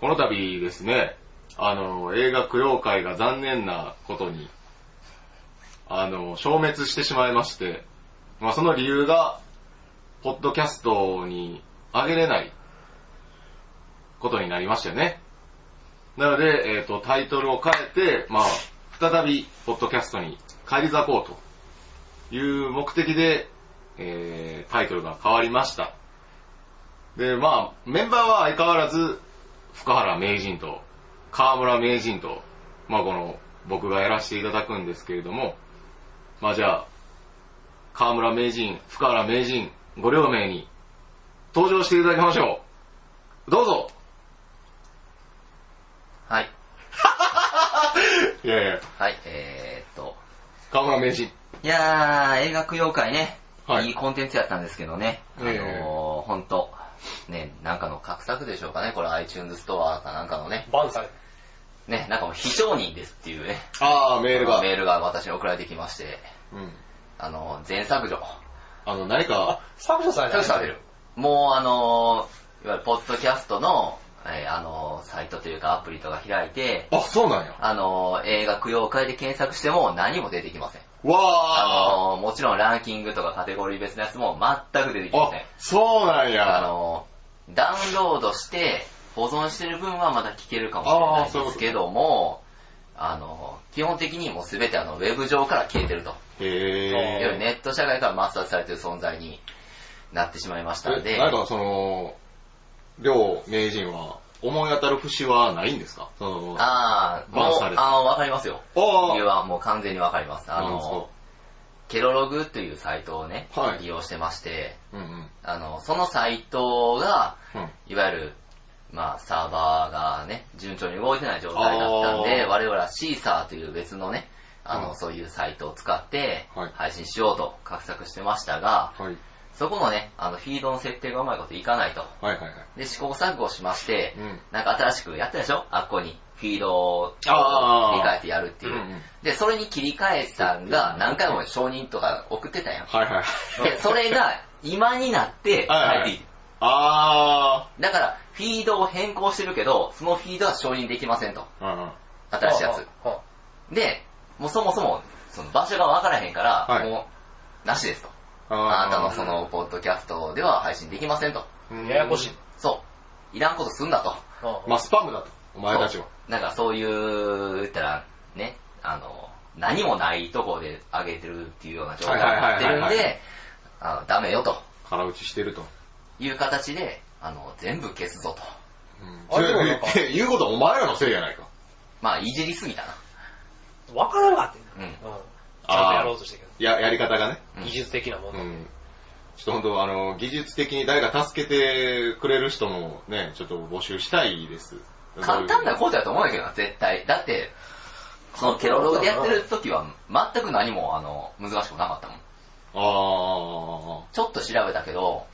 この度ですね、あの、映画供養会が残念なことに、あの、消滅してしまいまして、まあその理由が、ポッドキャストに上げれないことになりましたよね。なので、えっ、と、タイトルを変えて、まあ、再び、ポッドキャストに返り咲こうという目的で、えー、タイトルが変わりました。で、まあ、メンバーは相変わらず、福原名人と、河村名人と、まあこの、僕がやらせていただくんですけれども、まあじゃあ、河村名人、福原名人、ご両名に登場していただきましょう。どうぞはい。いやいや、はい、えーっと。河村名人。いやー、映画供養会ね、はいい、いコンテンツやったんですけどね、あのええー、ほんと、ね、なんかの格作でしょうかね、これ iTunes ストアかなんかのね、バンされね、なんかもう非承認ですっていうね、あー、メールが。メールが私に送られてきまして、うん。あの、全削除。あの、何か、削除された削除される。もうあのー、いわゆるポッドキャストの、えーあのー、サイトというかアプリとか開いて、あ、そうなんや。あのー、映画供養会で検索しても何も出てきません。わあのー、もちろんランキングとかカテゴリー別のやつも全く出てきません。、そうなんあや。のー、ダウンロードして保存してる分はまだ聞けるかもしれないんですけども、あのー、基本的にもうすべてあの、ウェブ上から消えてると。へー。ネット社会から抹殺されてる存在になってしまいましたので、えなんかその、両名人は思い当たる節はないんですか？その、ああ、もうあの、わかりますよ。あ理由はもう完全にわかります。あの、ケロログというサイトをね、はい利用してまして、うんうん。あの、そのサイトが、うんいわゆる、まあ、サーバーがね、順調に動いてない状態だったんで、あー我々はシーサーという別のね、あの、うんそういうサイトを使ってはい、配信しようと画策してましたが、はい。そこのね、あの、フィードの設定がうまいこといかないと。はいはいはい。で、試行錯誤しまして、うんなんか新しくやったでしょ？あっこに。フィードを切り替えてやるっていう。うんうんで、それに切り替えたんが何回も承認とか送ってたやん。はいはい。で、それが今になってはいはい帰ってきて。あだから、フィードを変更してるけど、そのフィードは承認できませんと。ー。うんうん。新しいやつ。はで、もうそもそも、その場所がわからへんから、はいもう、なしですと。ああなたのその、ポッドキャストでは配信できませんと。うんややこしい。そう。いらんことすんだと。あまあ、スパムだと。お前たちは。なんかそういう、言ったら、ね、あの、何もないとこで上げてるっていうような状態になってるんで、あのダメよと腹打ちしてると。いう形で、あの、全部消すぞと。そあでもなんかれ、言うことはお前らのせいやないか。まあ、いじりすぎたな。わからんかってんうん。うん。ちゃんとやろうとしてるや、やり方がね。うん技術的なもの。うん。ちょっと本当あの、技術的に誰か助けてくれる人もね、ちょっと募集したいです。簡単なことやと思うんやけどな、絶対。だって、そのケロログでやってる時は、全く何も、あの、難しくなかったもん。あちょっと調べたけど、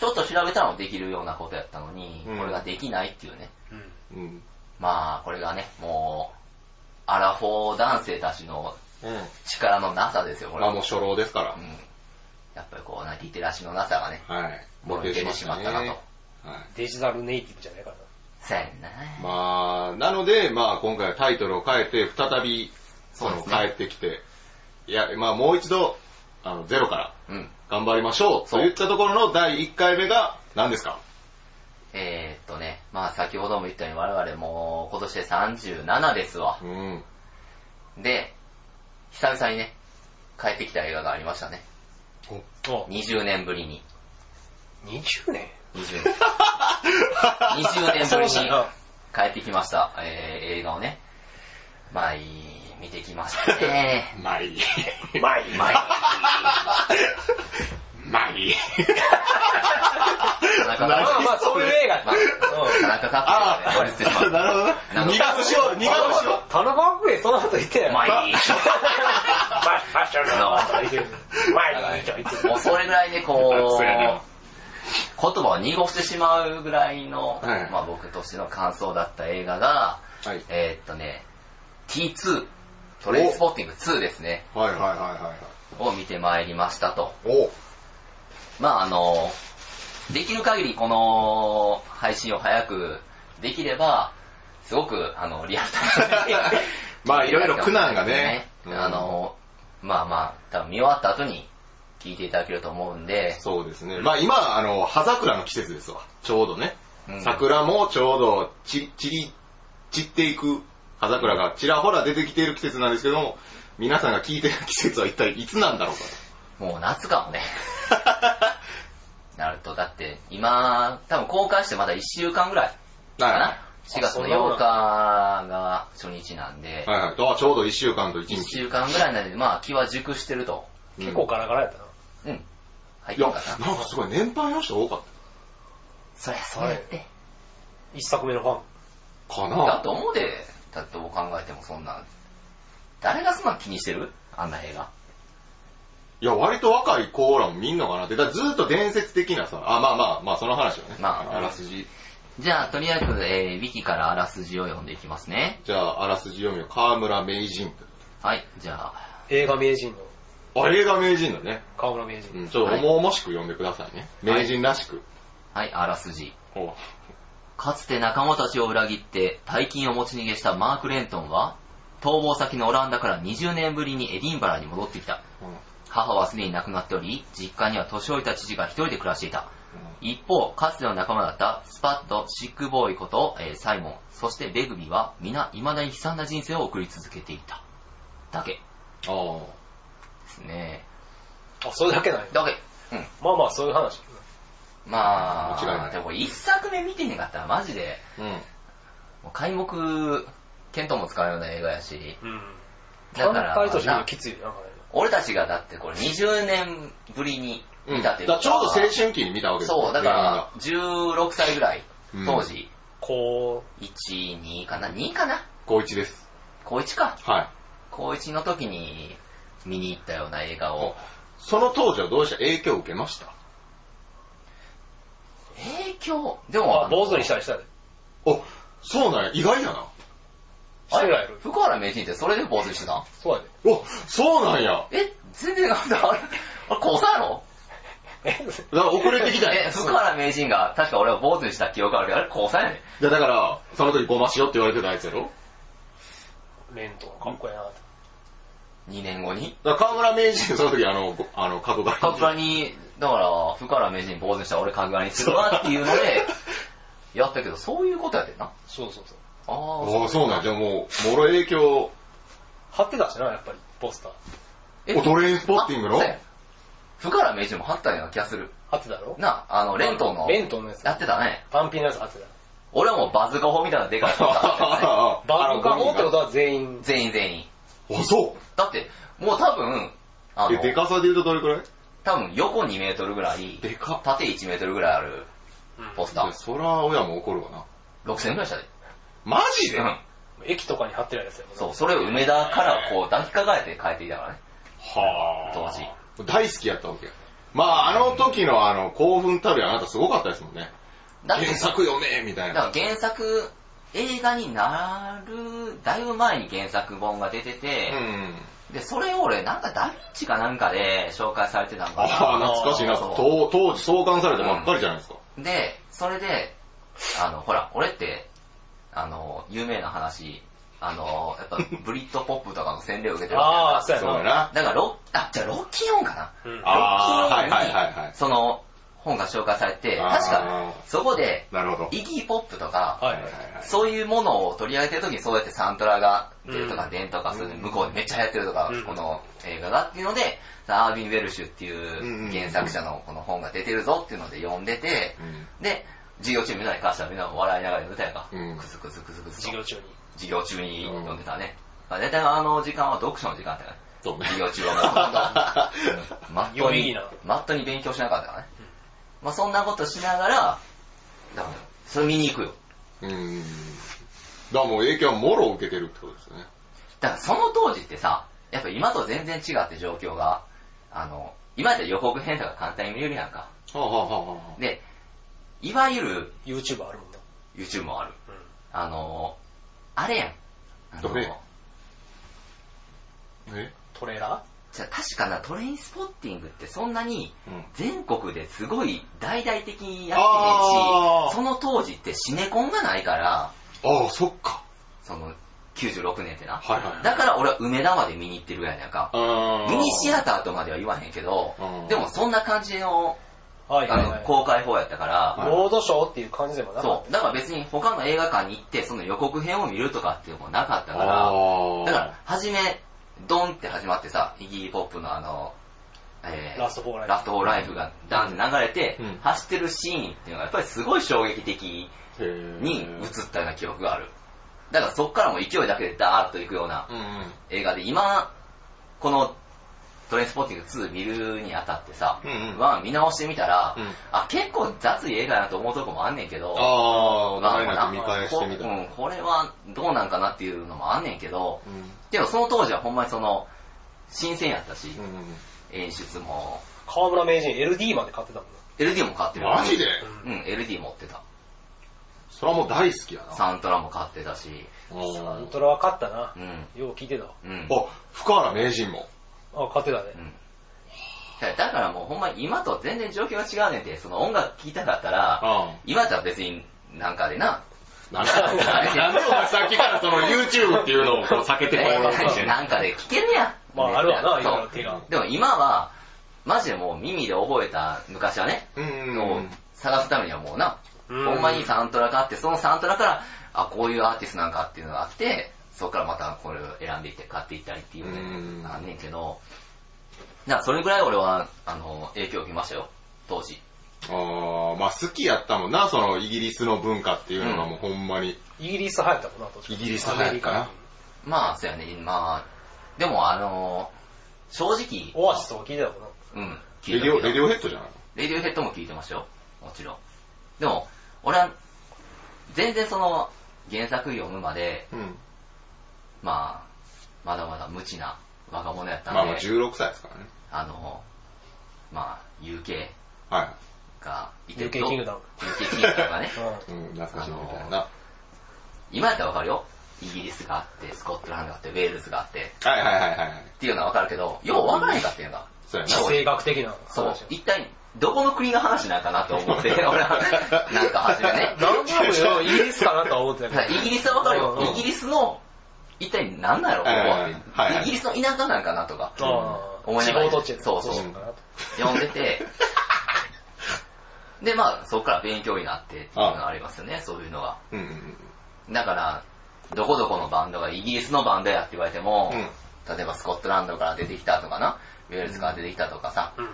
ちょっと調べたらもできるようなことやったのに、うんこれができないっていうね。うん。あ、うん。まあ、これがね、もう、アラフォー男性たちのうん。力のなさですよ、これ。まあもう初老ですからう。ん。やっぱりこうな、リテラシーのなさがね、はい。もろに出てしまったなと。はい。デジタルネイティブじゃないからな。そうやんな。まあ、なので、まあ今回はタイトルを変えて、再び、その、帰ってきて、いや、まあもう一度、あの、ゼロからうん。頑張りましょう。そうといったところの第1回目が何ですか？えー、っとね、まあ先ほども言ったように我々もう今年で37ですわ。うん。で、久々にね、帰ってきた映画がありましたね。お20年ぶりに。20年？20年。20年ぶりに帰ってきました、えー、映画をね。まあいい、見てきましたね。まあいい。まあいい。まあいい。まあいい。なかなかまあまあ、そういう映画まあ、なかなかかっこいいね、割り捨てしまう。なるほどね。なんか苦節を、苦節を。田中角栄その後言って。まあいい。まあ、ファッションの後言 ってる。まあいい。もうそれぐらいでこう、言葉を濁してしまうぐらいの、はいまあ僕としての感想だった映画が、はい。えーっとね、T2、トレインスポッティング2ですね、はいはいはいはいを見てまいりましたと。はい。おまああの、できる限りこの配信を早くできれば、すごく、あの、リアルタイムに まあいろいろ苦難が ね。あの、まあまあ、多分見終わった後に聞いていただけると思うんで、そうですね。まあ今、あの、葉桜の季節ですわ。ちょうどね。うん桜もちょうどち、散り、散っていく葉桜がちらほら出てきている季節なんですけども、皆さんが聞いてる季節は一体いつなんだろうかもう夏かもね。なると、だって今、多分公開してまだ1週間ぐらい。かなは。4月の8日が初日なんで、いはい。あちょうど1週間と1 1日。週間ぐらいなんで、まあ気は熟してると。結構ガラガラやったな。うん。入っいや、てんかな。なんかすごい年配の人多かっそりゃそうやって。一作目のファン。たかだなと思うで、だってどう考えてもそんな、誰がそんな気にしてる？あんな映画。いや、割と若い子らも見んのかなって。だからずっと伝説的なさ、あ、まあまあ、まあその話はね。まああらすじ。じゃあ、とりあえず、えー、ウィキからあらすじを読んでいきますね。じゃあ、あらすじ読みを河村名人はい、じゃあ、映画名人のと。あ、映画名人のね。河村名人。うん、ちょっと重々しく読んでくださいね。名人らしく。はい、あらすじ。おかつて仲間たちを裏切って大金を持ち逃げしたマーク・レントンは、逃亡先のオランダから20年ぶりにエディンバラに戻ってきた。母はすでに亡くなっており、実家には年老いた父が一人で暮らしていた。一方、かつての仲間だったスパッド、シックボーイこと、えーサイモン、そしてベグビーは皆未だに悲惨な人生を送り続けていた。だけああ。ですね。あ、それだけない。だけ。うん。まあまあ、そういう話。まあ、間違いないでも一作目見てへんかったらマジで、うん。もう開目、見当も使うような映画やし、うん。単だから体としてなきついよな、これ。俺たちがだってこれ20年ぶりに見たっていうだからちょうど青春期に見たわけですよそう、だから16歳ぐらいうん、当時、こ1、2かな ?2 かな？高一です。高1か。はい。高1の時に見に行ったような映画を。その当時はどうした？影響を受けました？影響？でう、も、あ、坊主にしたりしたで。あ、そうなんや、意外やな。してないやろ。福原名人ってそれで坊主にしてたん？そうやで。お、そうなんや。え、全然なんだ、あれ、あれ、高3やろえ、だから遅れてきたんやえ、福原名人が、確か俺は坊主にした記憶あるけど、あれ高3やねいやだから、その時ごましよって言われてたやつやろ？レントかっこいいなって。2年後に。だから河村名人その時あの、ごあの、角刈り。角刈りに、だから、福原名人に坊主にしたら俺角刈りにするわっていうので、やったけど、そういうことやってんな。そうそうそう。あああ、そうなんや。じゃあもう、もろ影響、貼ってたしな、やっぱり、ポスター。えおトレインスポッティングの？あそうや福原名人も貼ったような気がする。貼ってたろ？な、あの、レントンの。レントンのやつ。やってたね。単品のやつ貼ってた。俺はもうバズカホみたいなでかい バズカホってことは全員、全員全員。あ、そう。だって、もう多分、あえ、の、でかさで言うとどれくらい？多分横2メートルぐらい、でかっ。縦1メートルぐらいあるポスター。そら親も怒るわな。6000円ぐらいしたで。マジで？はうん。駅とかに貼ってるやつやそう、それを梅田からこう抱きかかえて帰っていたからね。あ。当時。大好きやったわけ。まあ、あの時のあの、興奮たるやあなたすごかったですもんね。だって、原作読めみたいな。だから原作、映画になる、だいぶ前に原作本が出てて、うん。で、それを俺、なんかダヴィンチかなんかで紹介されてたのかな。ああ、懐かしいな。当当時創刊されたばっかりじゃないですか。で、それで、あの、ほら、俺って、あの、有名な話、あの、やっぱ ブリットポップとかの洗礼を受けてるわけああ、そうやな。だからロッ、あ、じゃあロッキンオンかな。うんああ、ロッキーオンにはいはいはいはい。その本が紹介されて、確かそこで、なるほど。イギーポップとか、はい。そういうものを取り上げてる時にそうやってサントラが出るとか、うん電とか、そういうの向こうでめっちゃ流行ってるとか、うんこの映画がっていうので、アービン・ウェルシュっていう原作者のこの本が出てるぞっていうので読んでて、うんで、授業中みんなに関してはみんな笑いながら読んでたやんか。うんクスクスクスクスと授業中に。授業中に読んでたね。まあ大体あの時間は読書の時間だったからね。そうね。授業中はもうほとんど、マットにマットに勉強しなかったからね。まあそんなことしながら、だから、それ見に行くよ。うん。だからもう影響はもろ受けてるってことですよね。だからその当時ってさ、やっぱ今と全然違って状況が、あの、今やったら予告編とか簡単に見れるやんか。はあ、はあはあはあ、で、いわゆる YouTube あるもんな。YouTube もある。うん。あの、あれやん。あのどれ？え？トレーラじゃあ確かな、トレインスポッティングってそんなにうん全国ですごい大々的にやってへんし、その当時ってシネコンがないから、ああ、そっか。その96年ってな。はいはい。だから俺は梅田まで見に行ってるぐらいなんか。ミニシアターとまでは言わへんけどうん、でもそんな感じのあはいはいはい。の公開法やったから、ロードショーっていう感じでもなかっそう。だから別に他の映画館に行って、その予告編を見るとかっていうのもなかったから、だから、初め、ドンって始まってさ、イギリポップのあの、えーラストフォーライフラストフォーライフがダンって流れて、うん走ってるシーンっていうのがやっぱりすごい衝撃的に映ったような記憶がある。だからそっからもう勢いだけでダーッと行くような。映画で、今、このトレインスポッティング2見るにあたってさ、うんうん1見直してみたら、うんあ、結構雑い映画やなと思うとこもあんねんけど、ああ、まあ長いなって見返してみたこうん、これはどうなんかなっていうのもあんねんけど、うんでもその当時はほんまにその、新鮮やったし、うん演出も、た。河村名人 LD まで買ってたもんな。LD も買ってる。マジで？うん、LD 持ってた。それはもう大好きやな。サントラも買ってたし、おサンートラは買ったなう。ん、よう聞いてたわ。うん。あ、福原名人も。あ、買ってたね。う。ん。だだからもうほんまに今と全然状況が違うねんて、その音楽聴きたかったら、あ今じゃ別になんかでな、なんでなんでお前さっきからその YouTube っていうのをこう避けてこようとしてんのなんかで聴けるやん。まああるわな、いろいろ手が。でも今は、マジでもう耳で覚えた昔はね、をうん。探すためにはもうな、うん。ほんまにサントラがあって、そのサントラから、あ、こういうアーティストなんかっていうのがあって、そこからまたこれを選んでいって買っていったりっていううんね、あんねんけど、だからそれぐらい俺は、あの、影響を受けましたよ、当時。ああ、まあ好きやったもんな、そのイギリスの文化っていうのがもうほんまに。イギリス流行ったもんな、途中イギリス流行ったな。まあ、そうやね、まあ、でもあの、正直、オアシスとか聞いてたもんな。うん、レディオ、聞いた聞いたレディオヘッドじゃないレディオヘッドも聞いてましたよ。もちろん。でも、俺は、全然その、原作読むまで、のうん。まあ、まだまだ無知な若者やったんで、まあまあ16歳ですからね。あの、まあ、UK はがいて UK キングダム。UK キングダムがね、うい。うん、懐かしいみたいな。今やったらわかるよ。イギリスがあって、スコットランドがあって、ウェールズがあって、はいはいはいはい。っていうのはわかるけど、ようわからへんかったよな。そうやん。地政学的なそう話。。一体、どこの国の話なんかなと思って、俺は、なんか初めね。なんとなくよ、イギリスかなとは思ってたけど。イギリスはわかるよ。うんイギリスの、一体何なんやろ、ここははいはい。はいイギリスの田舎なんかなとか、思いながら。そうそう。読んでて、で、まあ、そこから勉強になってっていうのがありますよね、そういうのが。うんうんうん。だから、どこどこのバンドがイギリスのバンドやって言われても、うん。例えばスコットランドから出てきたとかな、ウェールズから出てきたとかさ、うん。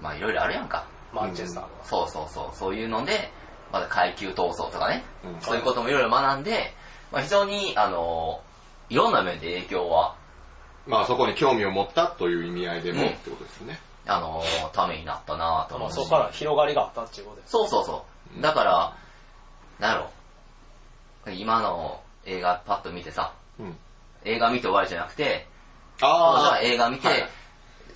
まあいろいろあるやんか。マンチェスター。の。そうそうそう、そういうので、まだ階級闘争とかね、うん。そういうこともいろいろ学んで、まあ非常に、あの、いろんな面で影響は、まあそこに興味を持ったという意味合いでもうん。ってことですね。あの、ためになったなと思う。しまあそこから広がりがあったっていうことです。そうそうそう。だから、なんやろ、今の映画パッと見てさ、うん。映画見て終わりじゃなくて、当時はあ映画見て、はい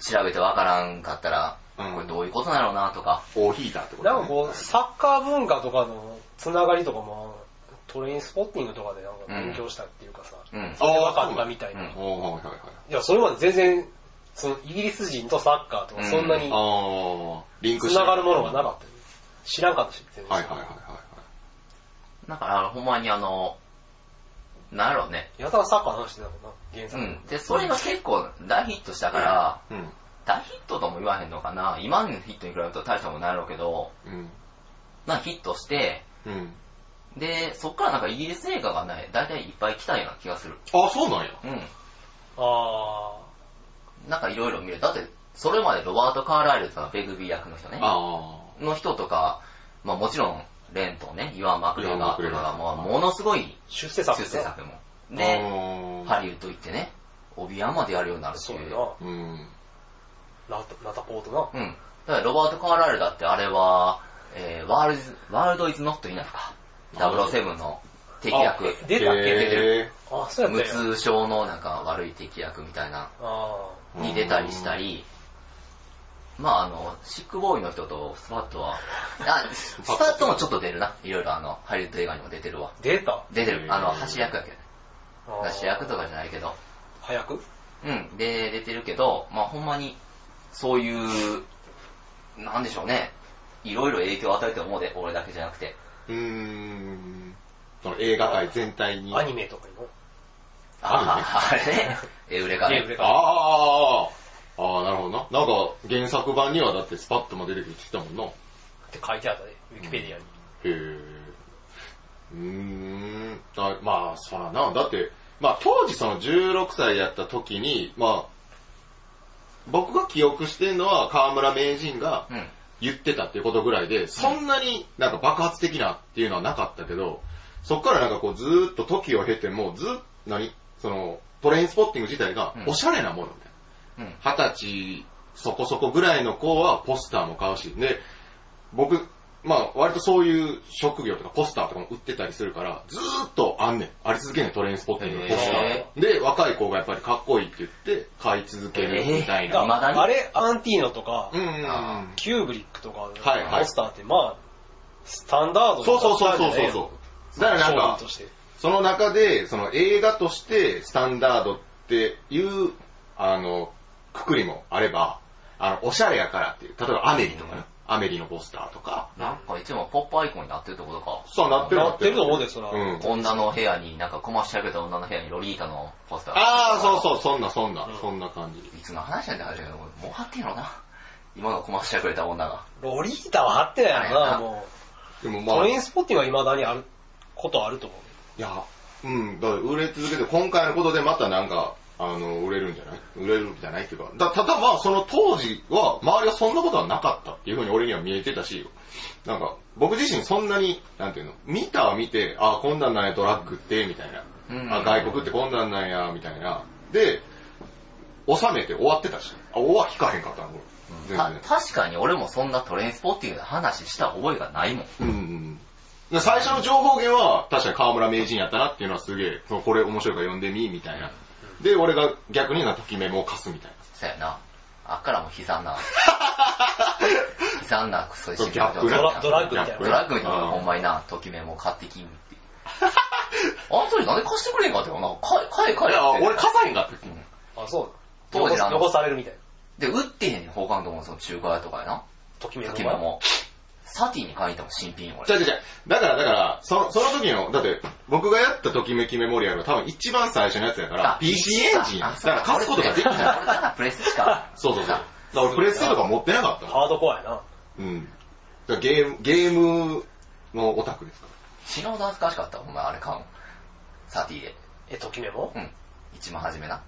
調べてわからんかったら、うん。これどういうことなのなとか、コーヒーだってことね。なんかこう、サッカー文化とかのつながりとかも、トレインスポッティングとかでなんか勉強したっていうかさ、うん。それで分かったみたいな。うんい。や、それまで全然、そのイギリス人とサッカーとかそんなにあー、リンクつながるものがなかったよ。知らんかったし、全然。はいはいはいはいだから、ほんまにあの、なんやろうね。やたらサッカーの話してたもんな、原作。うん。で、それが結構大ヒットしたから、はい。うん。大ヒットとも言わへんのかな。今のヒットに比べると大したもんないやろうけど、うん。まあヒットして、うん。で、そっからなんかイギリス映画がね、大体いっぱい来たような気がする。あ、そうなんや。うん。あなんかいろいろ見る。だって、それまでロバート・カーライルとかベグビー役の人ね。あの人とか、まあもちろん、レンとね、イワン・マクレガーとかが、まあものすごいー、出世作出世作も。ー。で、ハリウッド行ってね、オビアンまでやるようになるってそうやいう。な。うん。ナタナタポートな。うん。だからロバート・カーライルだってあれは、えー、ワールズ、ワールド・イズ・ノット・イナフか。007の敵役。あ出たっけ出てる。へあ、そうや無ったよ。痛症のなんか悪い敵役みたいな、あに出たりしたり、まああの、シックボーイの人とスパットは、あ、スパットもちょっと出るな。いろいろあの、ハリウッド映画にも出てるわ。ー出た？出てる。あの、橋役やけど。あー橋役とかじゃないけど。早く？うん、で、出てるけど、まあほんまに、そういう、なんでしょうね。いろいろ影響を与えて思うで、俺だけじゃなくて。うーん。その映画界全体に。アニメとかにも。ああ、あれ？ね。エウレカね。ああ、ああ、なるほどな。なんか、原作版にはだってスパッとも出てきてたもんな。へって書いてあったね、ウィキペディアに。え。うーん。あまあ、そうやな。だって、まあ当時その16歳やった時に、まあ、僕が記憶してるのは河村名人がうん。言ってたっていうことぐらいで、そんなになんか爆発的なっていうのはなかったけど、そっからなんかこうずーっと時を経ても、ずっと、何その、トレインスポッティング自体がうんおしゃれなものみたいな。うん。二十歳そこそこぐらいの子はポスターも買うし、で、僕、まあ割とそういう職業とかポスターとかも売ってたりするから、ずーっとあんねん。あり続けんねん、トレインスポッティングのポスターへ。で、若い子がやっぱりかっこいいって言って買い続けるみたいな。未だにあれ、アンティーノとかう、んうんうん。あキューブリックとかのはいはいポスターって、まあ、スタンダードそうそうそうそうポスターじゃないそう。だからなん商か。その中で、その映画としてスタンダードっていう、あの、くくりもあれば、あの、おしゃれやからっていう、例えばアメリとかね、アメリのポスターとか、なんかいつもポップアイコンになってるってことか。そうなってるなってると思うで、そら。うん。女の部屋に、なんかコマーシャルけた女の部屋にロリータのポスター。ああ、そうそう、そんなそんな、うんそんな感じ。いつの話なんだけど、もう貼ってんのな。今のコマーシャルくれた女が。ロリータは貼ってないなよな、もう。でもまあ、いトレインスポッティングは未だにあることあると思う。や、うん、だから売れ続けて、今回のことでまたなんか、あの、売れるんじゃない？売れるんじゃないっていうか、だただまあ、その当時は、周りはそんなことはなかったっていうふうに俺には見えてたし、なんか、僕自身そんなに、なんていうの、見たは見て、あ、こんなんなんや、ドラッグって、みたいな。うんあ、外国ってこんなんなんや、みたいな。で、収めて終わってたし、あ、終わ引かへんかったの。確かに俺もそんなトレインスポッティングで話した覚えがないもん。うんうんで最初の情報源は、確かに河村名人やったなっていうのはすげえ、これ面白いから読んでみ、みたいな。で、俺が逆になときメモを貸すみたいな。そうやな。あっからも悲惨な。悲惨なクソそうギャップなドラドラッグみたいなドラッグみたいなうんほんまにな、ときめも買ってきんっていう。あんたになんで貸してくれんかってよ。な買え、買え、買えいや。俺貸さへんかった。うんあ、そう当時あの残されるみたいな。で、売ってへんねん、他のところのその中華屋とかやな。ときめもときめも。サティに買いに行ったもん、新品俺。じゃじゃじゃだから、だから、そその時の、だって、僕がやったときめきメモリアルは多分一番最初のやつやから、PC エンジンや。だから貸すことができない。プレスしか。そうそうそう。だから俺プレステとか持ってなかった。ハードコアやな。うん。だからゲーム、ゲームのオタクですか？ら。死ぬほど恥ずかしかった、お前あれ買うの。サティで。え、ときめもうん。一番初めな。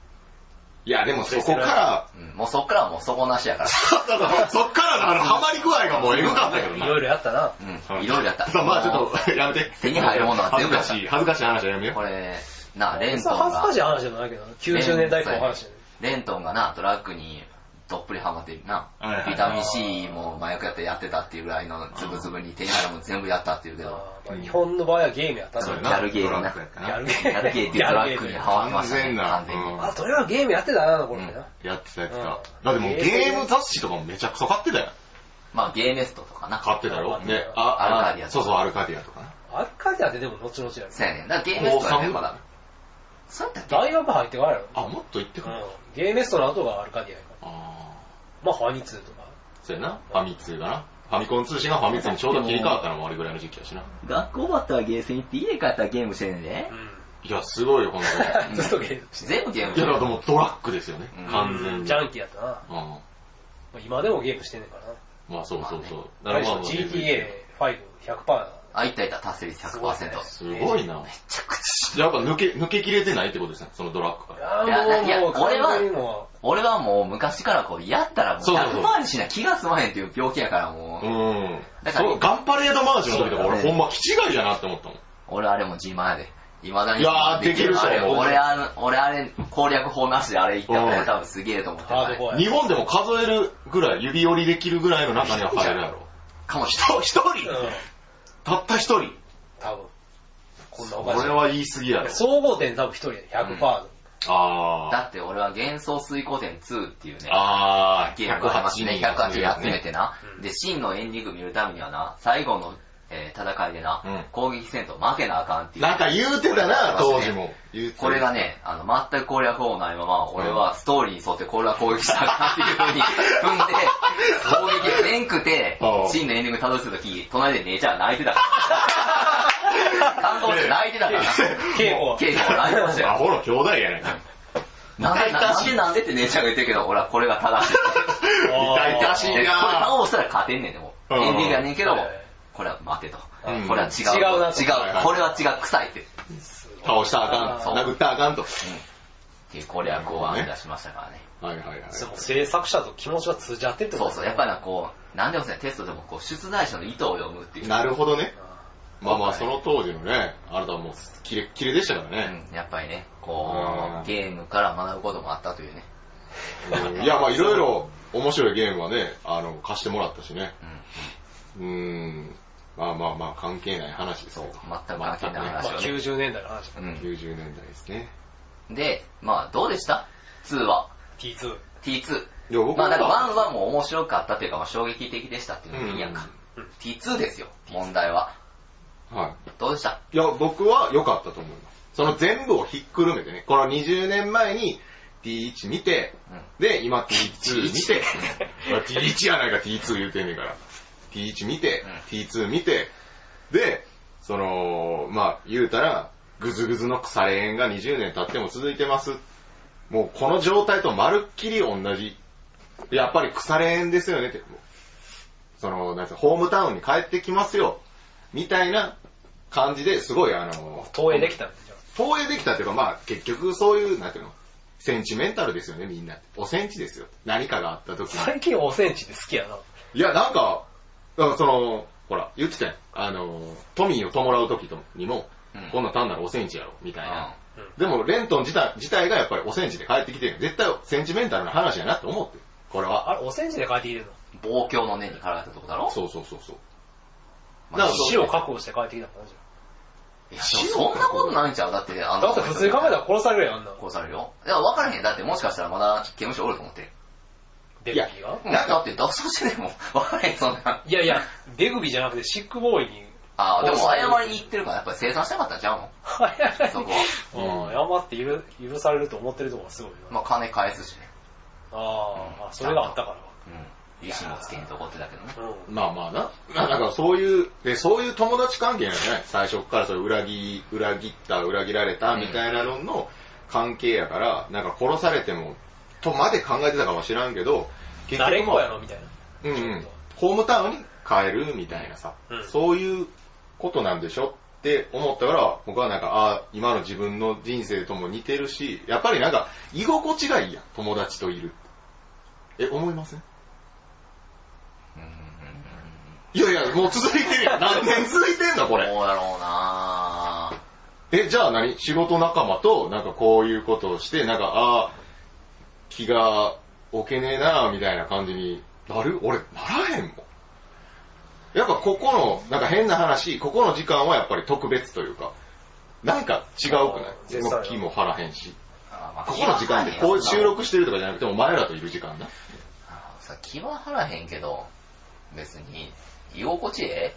いや、でもそこから、うん。もうそっからはもう底なしやから。そっからのあの、ハマり具合がもうエグかったけどな。いろいろやったな。うん。いろいろやった。まあまあちょっと、やめて。手に入るものは全部やった恥ずかしい、恥ずかしい話はやめよこれ、な、レントンれ恥ずかしい、話じゃないけどな。90年代以降の話。レントンがな、トラックにどっぷりハマってるな。ビタミン C も麻薬やってやってたっていうぐらいのズブズブに手に入るもん全部やったっていうけど、日本の場合はゲームやったそうな。うやなギャルゲームな。ドラッグやったなギャルゲギャルゲーっていうドラッグにハマってましたあ、それはゲームやってたな、あの頃ってな。やってたやってた。うんだってもうゲーム雑誌とかもめちゃくちゃ買ってたよ。まあゲーネストとかな。買ってたよ。で、アルカディアそうそう、アルカディアとかな。アルカディアってでも後々やね。そうやねん。だからゲーネストやねん、まだ。そうやったっけ？大学入ってからやろ。あ、もっと行ってから。うん。ゲーメストの後がアルカディアまあ、ファミ通とか。ーそうやな。ファミ通がな。ファミコン通信がファミ通にちょうど切り替わったのもあれぐらいの時期やしな。学校終わったらゲーセン行って家帰ったらゲームしてんねんで。いや、すごいよ、ほんとに。ずっとゲームして全部ゲームいや、だからもうドラッグですよねうん。完全に。ジャンキーやったな。うん。まあ今でもゲームしてんねんからな。まあそうそうそう。あれでしょまあ GTA5、100%。あ、いったいった、達成率100%。すごいな。めちゃくちゃ。やっぱ抜け、抜けきれてないってことですね、そのドラッグから。いいやいやや、もう、もう、俺は俺はもう昔からこう、やったらもうそうそうそう100%にしな気が済まへんっていう病気やからもう、うん。だからそう、ガンパレードマーチの時とか俺ほんま気違いじゃなって思ったもん。俺あれも自慢やで。未だに。いやーできる人あ俺あの、俺あれ、攻略法なしであれ言ったらうん俺多分すげえと思って。日本でも数えるぐらい、指折りできるぐらいの中には入るやろ。かもし一一人うん。たった一人多分。こんなおかしい。これは言い過ぎやろ。総合点多分一人で100%。あー。だって俺は幻想水光点2っていうね、あー、ゲームがありますね。108集めてな。うんで、真のエンディング見るためにはな、最後のえー戦いでな、うん攻撃せんと負けなあかんっていう。なんか言うてたな、当時も。言うてたこれがね、あの、全く攻略法もないまま、俺はストーリーに沿ってこれは攻撃したらあかんっていう風に 踏んで、攻撃せんくてう、ん真のエンディングたどり着いた時、隣で姉ちゃんが泣いてたから。感動して泣いてたからな。稽古は。ケイコも泣いてましたよ。アホの兄弟やないか。なんで、なんでなんでって姉ちゃんが言ってるけど、俺はこれが正しい。痛々しいでこれな倒したら勝てんねんでも。うんエンディングやねんけどこれは待てと。うんこれは違う。違う違う。これは違う。臭いって。倒したらあかん。殴ったらあかんと。っていう攻略を編み出しましたからね。はいはいはい。でも制作者と気持ちが通じ合ってるってことそうそう。やっぱりな、こう、なんでもね、テストでもこう、出題者の意図を読むっていう。なるほどね。まあまあ、はいその当時のね、あなたはもう、キレッキレでしたからね。うん、やっぱりね、こうゲームから学ぶこともあったというね。うんいや、まあいろいろ面白いゲームはね、あの、貸してもらったしね。うん。うーん。まあまあまあ、関係ない話ですそうけど。、全く関係ないまあ話をね。90年代の話だ。うん。90年代ですね。で、まあ、どうでした ?2 は。T2。T2。いや、僕まあ、だからは、1はもう面白かったというか、まあ、衝撃的でしたっていうのがいいやんか。うん T2 ですよ、問題は。はい。どうでした？いや、僕は良かったと思います。その全部をひっくるめてね、この20年前に T1 見て、で、今 T2 見て、T1 やないか T2 言うてんねんから。T1 見て、うん T2 見て、で、その、まあ、言うたら、ぐずぐずの腐れ縁が20年経っても続いてます。もうこの状態とまるっきり同じ。やっぱり腐れ縁ですよねって。その、なんホームタウンに帰ってきますよ。みたいな感じですごいあの、投影できた投影できたっていうか、まあ結局そういう、なんていうの、センチメンタルですよね、みんな。おセンチですよ。何かがあった時最近おセンチって好きやな。いや、なんか、その、ほら、言ってたやん。あの、トミーを弔う時とにも、うんこんなん単なるおセンチやろ、みたいな。うんでも、レントン自体自体がやっぱりおセンチで帰ってきてる。絶対センチメンタルな話やなって思ってる。これは。あれ、おセンチで帰ってきてるの？望郷の念にかられたとこだろ？そうそうそうそう。死を覚悟して帰ってきた感じ。いやそんなことないんちゃう？だって、あだって普通に考えたら殺されるやん、あんな。殺されるよ。いや、分からへん。だってもしかしたらまだ刑務所おると思って。ベグビーがうんだって脱走してでも分からへん、そんな。いやいや、ベグビーじゃなくてシックボーイに。ああ、でも謝りに行ってるから、やっぱり生産したかったんちゃうの？そこは。うん、謝って許許されると思ってるとこがすごいな。まあ金返すしね。あーあ、それがあったから。うん。利子もつけんと怒ってたけどね。うん。まあまあな。まあだからそういう、で、そういう友達関係なんじゃない？最初からそれ裏切、裏切った、裏切られたみたいなのの関係やから、なんか殺されても、とまで考えてたかは知らんけど、結慣れっもこやろ、みたいな。うんうん。ホームタウンに帰るみたいなさ、うんそういうことなんでしょって思ったから、僕はなんか、ああ、今の自分の人生とも似てるし、やっぱりなんか、居心地がいいやん、友達といる。え、思いません？いやいや、もう続いてるやん。何年続いてんのこれ？どうやろうなえ、じゃあ何？仕事仲間と、なんかこういうことをして、なんか、ああ、気が置けねえなみたいな感じになる？俺、ならへんもん。やっぱここの、なんか変な話、ここの時間はやっぱり特別というか、なんか違うくない？動きも張らへんし。ここの時間ってこう収録してるとかじゃなくて、お前らといる時間な。あさ気は張らへんけど、別に、居心地え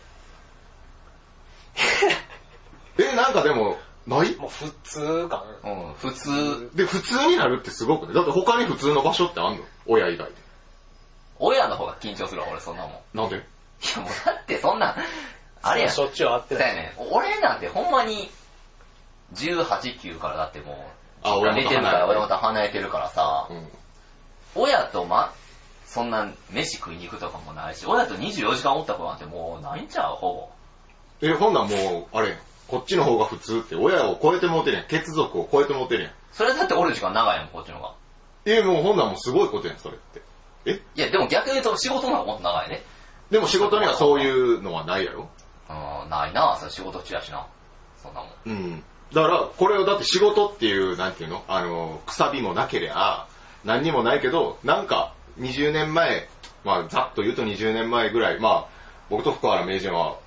え、なんかでも、ない？もう普通感。えうん、普通、で、普通になるってすごくね。だって他に普通の場所ってあんの？親以外で。親の方が緊張するわ、俺そんなもん。いなんで？やもうだってそんな、あれやん。しょっちゅう会ってない。ね。俺なんてほんまに、18、9からだってもう、あ親元出てるから、離れて親元離れてるからさ、うん。親とま、そんな飯食いに行くとかもないし、親と24時間おった子なんてもうないんちゃうほえ、ほんなんもう、あれやんこっちの方が普通って、親を超えてもうてるやん。血族を超えてもうてるやん。ぼ。それだっておる時間長いやん、こっちの方が。え、もうほんなんもうすごいことやん、それって。え？いや、でも逆に言うと仕事の方がもっと長いね。でも仕事にはそういうのはないやろ？うん、ないなそれ仕事中やしな。そんなもん。うん。だから、これをだって仕事っていう、なんていうの？あの、くさびもなけりゃ、何にもないけど、なんか、20年前、まあ、ざっと言うと20年前ぐらい、まあ、僕と福原名人は、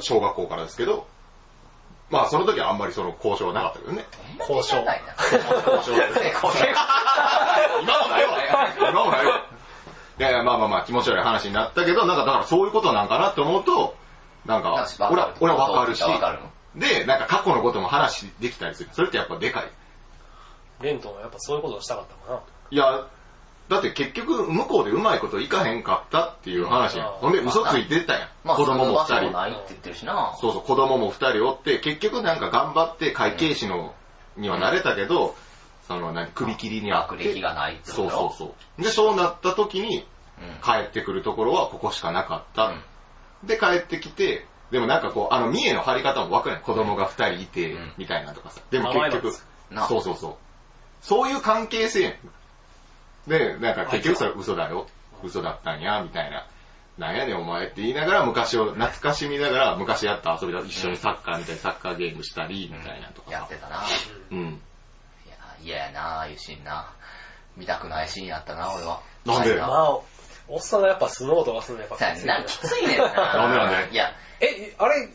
小学校からですけど、まあ、その時はあんまりその交渉はなかったけどね。交渉。交渉ってこれ今もないわ。今もないわ。いやいや、まあまあまあ、気持ち悪い話になったけど、なんかだからそういうことなんかなって思うと、なんか俺は、俺はわかるし、で、なんか過去のことも話できたりする。それってやっぱでかい。レントンはやっぱそういうことをしたかったのかいや、だって結局、向こうでうまいこといかへんかったっていう話やほんで、嘘ついてたやん。まあ、子供も二人。ないって言ってるしな。そうそう、子供も二人おって、結局なんか頑張って会計士の、にはなれたけど、その、何、首切りにあって。学歴がないってこと？そうそうそう。で、そうなった時に、うん。帰ってくるところはここしかなかった。うんで、帰ってきて、でもなんかこう、あの、三重の張り方もわかるやん。子供が二人いてうん、みたいなとかさ。でも結局、なそうそうそう。そういう関係性やん。で、なんか結局それ嘘だよ。嘘だったんや、みたいな。なんやねんお前って言いながら昔を懐かしみながら昔やった遊びだ一緒にサッカーみたいなサッカーゲームしたりみたいなとかさやってたな。うん。いや、嫌やな、ああいうシーンな。見たくないシーンやったな、俺は。なんで？はいまあ、おっさんがやっぱスノーとかするのやっぱさきついな、きついねんな。なんでなんでいや、え、あれ、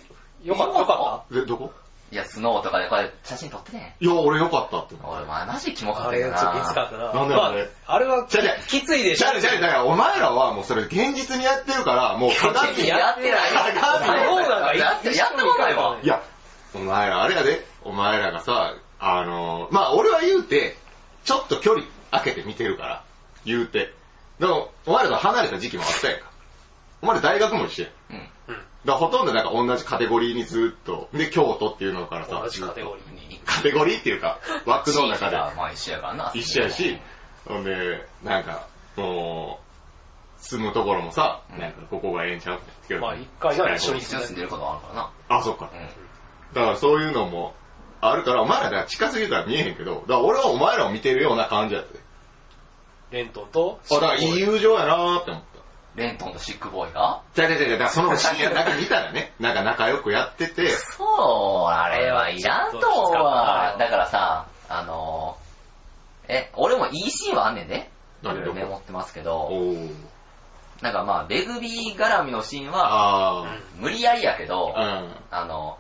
よかった、よかで、どこ？いや、スノーとかでこれ写真撮ってね。いや、俺よかったって。俺、まあ、マジキモ。かったよあれ、ちょっときつかな。ったな。なんでなんでまあ、あれはじゃあじゃあきついでしょ。じゃあじゃあじゃあお前らはもうそれ現実にやってるから、もう鏡にやってない。そうなんかやって、やったことないわ。いや、お前らあれやで、お前らがさ、あのー、まあ俺は言うて、ちょっと距離開けて見てるから、言うて。でも、お前らと離れた時期もあったやんか。お前ら大学も一緒やん。うん。うん。だからほとんどなんか同じカテゴリーにずっと、で、京都っていうのからさ、同じカテゴリーに。カテゴリーっていうか、枠の中でまあ一緒やからな。一緒やし、ほんで、なんか、もう、住むところもさ、うんなんかここがええんちゃうってまあ一回な一緒に住んでることもあるからな。あ、そっか。だからそういうのもあるから、お前らだから近すぎるから見えへんけど、だから俺はお前らを見てるような感じやったで。レントンと、あ、だからいい友情やなーって思った。レントンとシックボーイが？じゃじゃじゃじゃ、だからそのシーンなんか見たらね、なんか仲良くやってて、そう、あれはいらんと思うわ。だからさ、あのー、え、俺もいいシーンはあんねんで。何どこ？メモってますけおど、ー。なんかまあ、ベグビー絡みのシーンは、あ無理やりやけど、ー。うん。あの、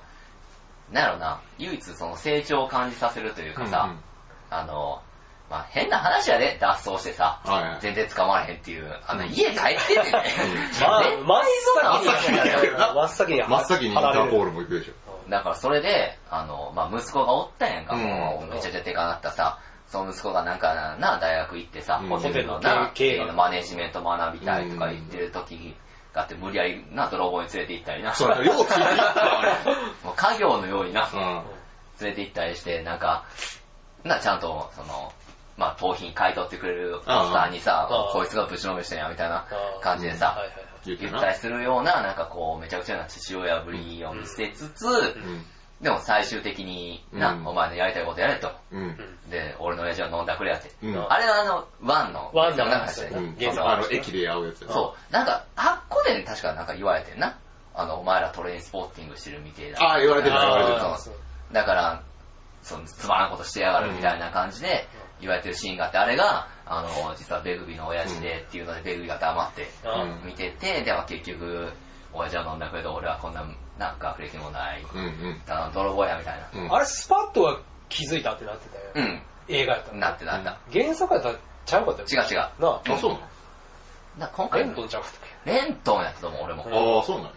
なんやろな、唯一その成長を感じさせるというかさ、あの、まあ変な話やで、脱走してさ、はい。はい全然捕まらへんっていう、あの、家帰ってんね。まあ、真っ先にやるな真っ先に真っ先にインターポールも行くでしょ。だからそれで、あの、まあ息子がおったやんか、うん。もうめちゃくちゃでかなったさ、その息子がなんかな、大学行ってさ、うん。ホテルのな、経営のマネジメント学びたいとか言ってる時があって、無理やりな、泥棒に連れて行ったりな、そうだ、ようついた。もう家業のようにな、うん。連れて行ったりして、なんか、な、ちゃんと、その、まあ、盗品買い取ってくれるおっさんにさああ、こいつがぶちのめしてんや、みたいなああ感じでさ言ったりするような、なんかこう、めちゃくちゃな父親ぶりを見せつつ、うん。でも最終的にな、うんお前のやりたいことやれと。うん。で、俺の親父は飲んだくれやって。うん。あれはあの、ワンの、ワンの話だようん。あの、駅で会うやつそう。なんか、あっこで確かなんか言われてんな。あの、お前らトレインスポーティングしてるみてえだ。ああ、言われてた、言われてあたー。そうだから、その、つまらんことしてやがるみたいな感じで言われてるシーンがあって、あれが、あの、実はベグビの親父でっていうので、ベグビが黙って見てて、でも結局、親父は飲んだけど、俺はこんな、なんか学歴もない、うんうん。あの泥棒やみたいな。うんあれ、スパッとは気づいたってなってたよ。うん。映画やったらなってなった。原作やったらちゃうかったよ。違う違う。なあ、あ、そうなだ今回レントンちゃうかったっけ？レントンやったと思う、俺も。のああ、そうなの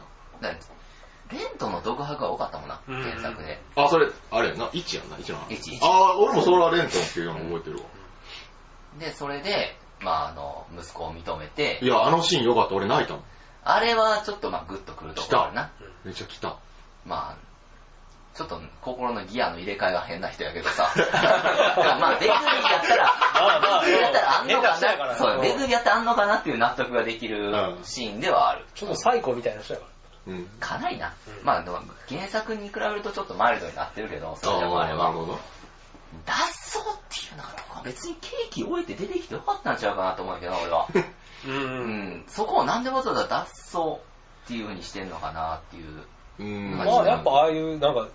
だレントンの独白が多かったもんな、うん原作で。あ、それ、あれやな、1やんな、1な。一一ああ、俺もそれはレントンっていうの覚えてるわ。で、それで、まああの、息子を認めてい、や、あのシーンよかった、俺泣いたもん。あれはちょっとまあグッとくるところあるな。めっちゃ来た。まあ、ちょっと心のギアの入れ替えが変な人やけどさ。まあ、ベグビーやったら、まあまあベグビーやったらあんのかな。そう、ベグビーやったらあんのかなっていう納得ができるうんシーンではある。ちょっとサイコみたいな人やかうん。かなりな。うんまあ、でも原作に比べるとちょっとマイルドになってるけど、それでもあれば。なるほど。脱走っていうのが別にケーキ終えて出てきてよかったんちゃうかなと思うけど、俺は。ら。う。うんん、そこをなんでわざわざ脱走っていう風にしてんのかなっていう。うん。ままあやっぱああいう、なんか、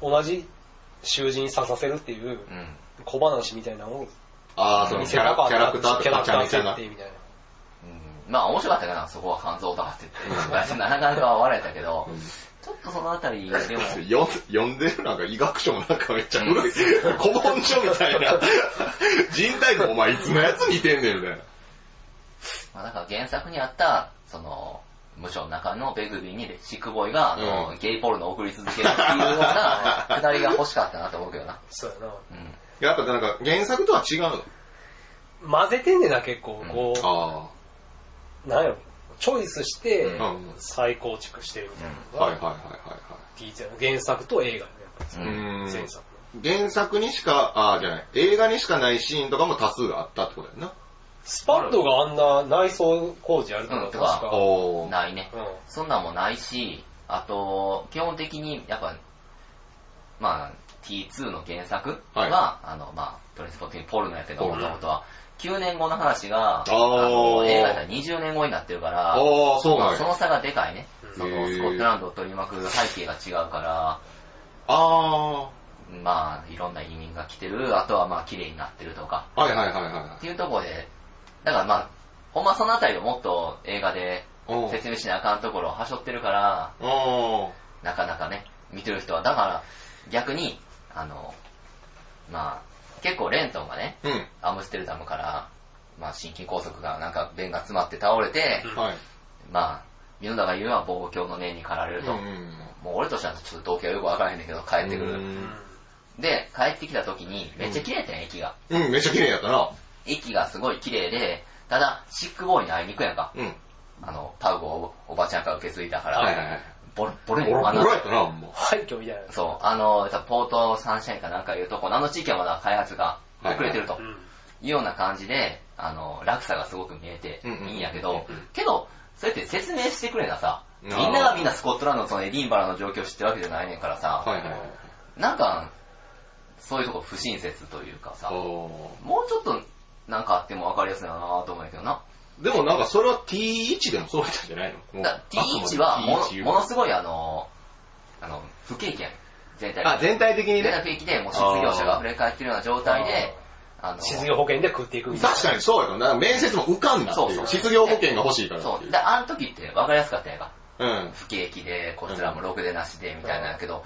同じ囚人ささせるっていううん。小話みたいなのをああ、その見キャラせたかったキャラクターとかキャラクターみたいな。うん、まあ面白かったかな、そこは肝臓とかって言って。なかなか笑えたけど、ちょっとそのあたりでも、よ読んでるなんか医学書もなんかめっちゃ 古い。古文書みたいな。人体のお前いつのやつ似てんねんみたいな。まあなんか原作にあった、その、無所の中のベグビーにシックボーイが、あの、うんゲイポルノを送り続けるっていうような、くだりが欲しかったなと思うけどな。そうやな。うん。やっぱなんか原作とは違うの？混ぜてんねんな、結構。こあう、なんやろ。チョイスして。再構築してるみたいなのが、はいはいはいはいはい。T2 の原作と映画のやっぱり、うん前作原作にしか、ああ、じゃない、映画にしかないシーンとかも多数あったってことやんな。スパッドがあんな内装工事やるとかうん確か、おー。ないね。うんそんなんもないし、あと、基本的に、やっぱ、まあ、T2 の原作は、はいあの、まあ、トレンスポッティングポルノやけど、ポルノもともとは、9年後の話が、あー。の、映画やったら20年後になってるから、そうなんや。その差がでかいね。うんその、スコットランドを取り巻く背景が違うから、あまあ、いろんな移民が来てる、あとはまあ、綺麗になってるとか、あ、はいはいはいはっていうところで、だからまあ、ほんまそのあたりをもっと映画で説明しなあかんところをはしょってるから、なかなかね、見てる人は。だから、逆に、あの、まあ、結構レントンがね、うん。アムステルダムから、まあ、心筋梗塞が、なんか、弁が詰まって倒れて、うんはい。まあ、箕田が言うのは望郷の念に駆られると。うんもう俺としてはちょっと動機はよくわからへんねんけど、帰ってくる。うんで、帰ってきた時に、めっちゃ綺麗やったんや、駅が。うん、めっちゃ綺麗やったな。駅がすごい綺麗で、ただ、シックボーイに会いに行くやんか。うん。あの、パウゴをおばちゃんから受け継いだから、はいはいはい。ボロボロボロボロやったな、もう。廃墟みたいな。そう、あの、ポートサンシャインかなんかいうとこ、あの地域はまだ開発が遅れてるとうん。いうような感じで、あの、落差がすごく見えていいんやけどけど、そうやって説明してくれなさ、みんながみんなスコットランドのそのエディンバラの状況を知ってるわけじゃないねんからさ、はいはいはい。なんか、そういうとこ不親切というかさ、おもうちょっとなんかあっても分かりやすいなと思うんやけどな。ーでもなんかそれは T1 でもそうやったんじゃないの？もうだ T1 はもの T1 ものすごいあの、あの、不景気やん。全体的にあ、全体的にね。全体的で、もう失業者が溢れ返ってるような状態で、あの、失業保険で食っていくみたいな。確かにそうやか面接も受かんなっていう。そうそう失業保険が欲しいからそう。で、。あの時って分かりやすかったやんか。うん。不景気で、こちらもろくでなしで、みたいなんやけど、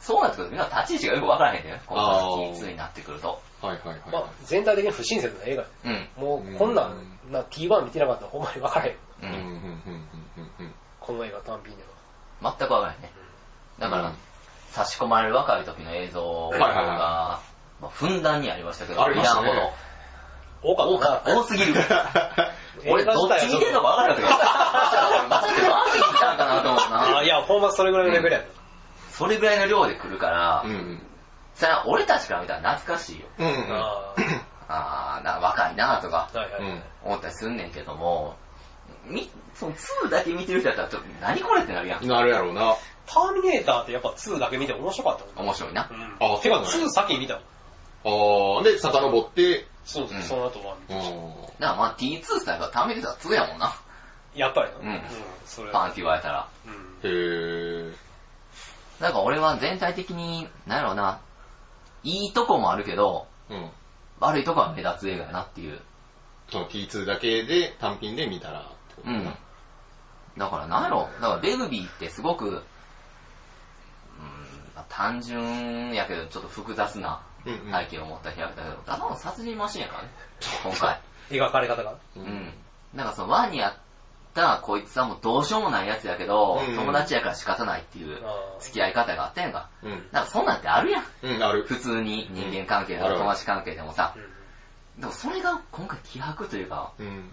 そうなってくるとみんな立ち位置がよく分からへんねんよ。このあー T2 になってくると。はいはいはい。まあ、全体的に不親切な映画。うん。もう、こんなん、な T1 見てなかったらほんまに分からへん。ううんうん。この映画単品では。全く分からへんね。だから、うん差し込まれる若い時の映像が、まあ、ふんだんにありましたけど、あいらんほど。多かったな。多すぎる。俺、どっち見てんのか分からなかったけど、マービー見たんかなと思うな。あいや、ほんまそれぐらいのレベルやな。それぐらいの量で来るから、うんそれは俺たちから見たら懐かしいよ。うん。うんうん。ああー、な若いなとか思ったりすんねんけども、み、その2だけ見てる人やったらちょっと何これってなるやん。なるやろうな。ターミネーターってやっぱ2だけ見て面白かったもん。面白いな。うん。あてかそうなんや2先に見たもん。あー、で、遡って、そうそうう、んその後は見うたし。ん。だからまあ T2 さえばターミネーター2やもんな。やっぱりな。うんそれパンって言われたら。うん。へー。なんか俺は全体的に、なんやろうな、いいとこもあるけど、うん。悪いとこは目立つ映画やなっていう。その T2 だけで単品で見たらってことかうんな。。だからなんやろだからベグビーってすごく、うん、まあ単純やけどちょっと複雑なうんうん背景を持ったキャラクターだけど、ただの殺人マシンやからね、今回。描かれ方が。ううんん。なんかそのワンにあったこいつはもうどうしようもないやつやけど、うん友達やから仕方ないっていうあ付き合い方があったやんか。うん。なんかそんなんってあるやん。うん、ある。普通に人間関係でうんも友達関係でもさー。。うんでもそれが今回希薄というか、うん。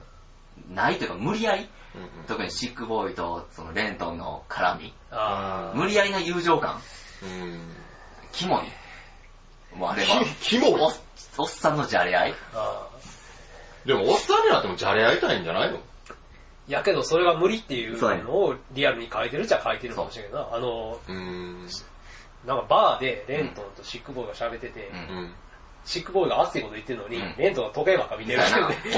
ないというか無理やり、うん特にシックボーイとそのレントンの絡み、あ無理やりな友情感、うん。キモい。もうあれは、キモい？おおっさんのじゃれ合いあ。ああ。でも、おっさんになってもじゃれ合いたいんじゃないの？やけどそれが無理っていうのをリアルに書いてるっちゃ書いてるかもしれんないな。あの。なんかバーでレントンとシックボーイが喋ってて、うんうん。シックボーイが熱いこと言ってるのに、うんレントンが時計ばっか見てるって 時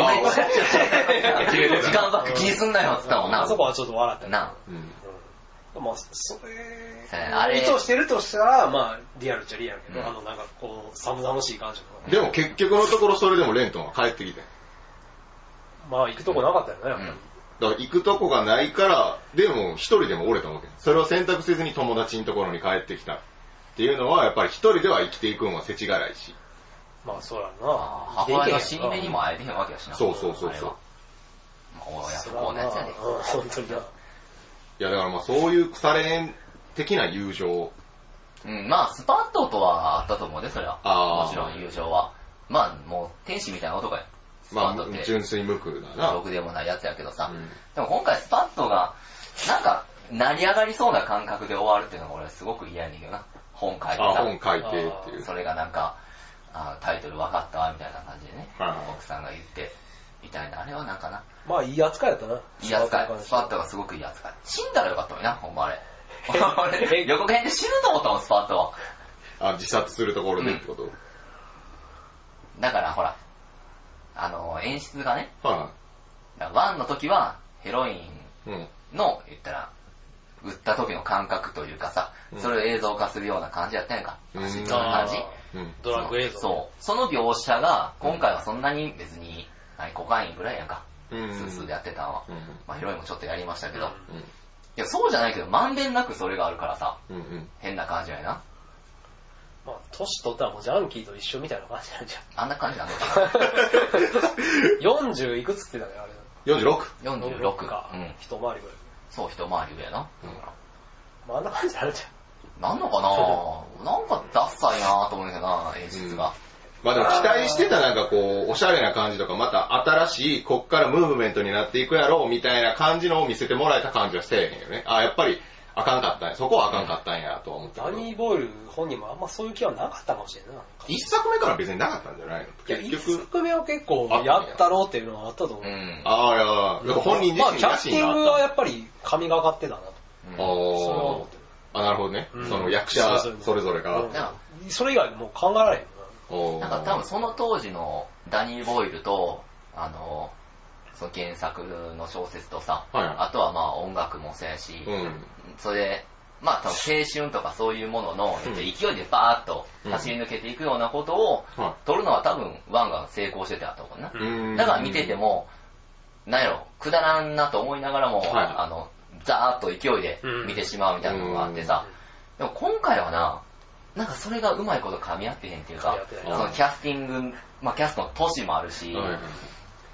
間ばっか気にすんなよって言ったもんな。あそこはちょっと笑った。なうん。うん。まあ、それ、あれ意図してるとしたら、まあ、リアルっちゃリアルやけど、うんあの、なんかこう、寒々しい感じとかね。でも結局のところそれでもレントンは帰ってきて。まあ、行くとこなかったよね、やっぱり。だから行くとこがないから、でも一人でも折れたわけ。それを選択せずに友達のところに帰ってきた。っていうのは、やっぱり一人では生きていくのは世知辛いし。まあ、そうやあな。母親の死に目にも会えてへんわけやしな。そうそうそうそう親不幸なやつや本当にな。いや、だからまあそういう腐れ縁的な友情。うん、まあ、スパットとはあったと思うね、それは。あーもちろん友情は。まあ、もう、天使みたいな男や。スパまットってあ、。純粋無垢だな。ろくでもないやつやけどさ。うんでも今回スパットが、なんか、成り上がりそうな感覚で終わるっていうのが俺すごく嫌やねんけどな。本書いてあ、さ。本書いてっていう。それがなんか、あタイトル分かったわみたいな感じでね、はい奥さんが言って、みたいな。あれはなんかな、まあいい扱いだったな。いい扱い。スパットが。がすごくいい扱い。死んだらよかったのにな、ほんまあれ。予告編で死ぬと思ったもん、スパットは。あ、自殺するところでってこと、だからほら、あの、演出がね、はだからワンの時はヘロイ。うん。の、言ったら、撃った時の感覚というかさ、うんそれを映像化するような感じやったんやんか。うん走ってる感じ。うん。ドラッグ映像。そう。その描写が、今回はそんなに別に、何コカインぐらいやんか。うん。スースーでやってたのは。うん。まあヒロインもちょっとやりましたけど。うんいや、そうじゃないけど、まんべんなくそれがあるからさ、うん。うん。変な感じやな。まあ、年取ったらもうジャンキーと一緒みたいな感じなんじゃん。あんな感じなのかな。40いくつって言ってたね、あれ。46。46か。うん。一回りぐらい。そう、一回り上やな。まあ、あんな感じになるじゃん。なんのかな？なんかダッサいなと思うんだけどな、演出が。まあでも期待してたなんかこう、おしゃれな感じとか、また新しい、こっからムーブメントになっていくやろうみたいな感じのを見せてもらえた感じはしてへんよね。あ、やっぱりあかんかったんや。そこはあかんかったんやとは思ったけど。ダニー・ボイル本人もあんまそういう気はなかったかもしれんない。一作目から別になかったんじゃないの？いや、一結局。作目は結構やったろうっていうのはあったと思う。うん。ああ、いや、やっぱ本人自まあ、身キャスティングはやっっぱり神がかってたなと。うんぱ。あそれは思ってる。あ、なるほどね。うんその役者それぞれが。それ以外もう考えられへんなんか多分その当時のダニー・ボイルと、あの、その原作の小説とさ、はい。あとはまあ音楽もそうやし、うん。それで、まあ多分青春とかそういうものの、うん。勢いでバーッと走り抜けていくようなことをは撮るのは多分ワンが成功してたと思うな。い。うん。だから見てて、も、なんやろ、くだらんなと思いながらも、はい。あの、ザーッと勢いで見てしまうみたいなのがあってさ、でも今回はな、なんかそれがうまいこと噛み合ってへんっていうかそのキャスティング、まあキャストの年もあるし、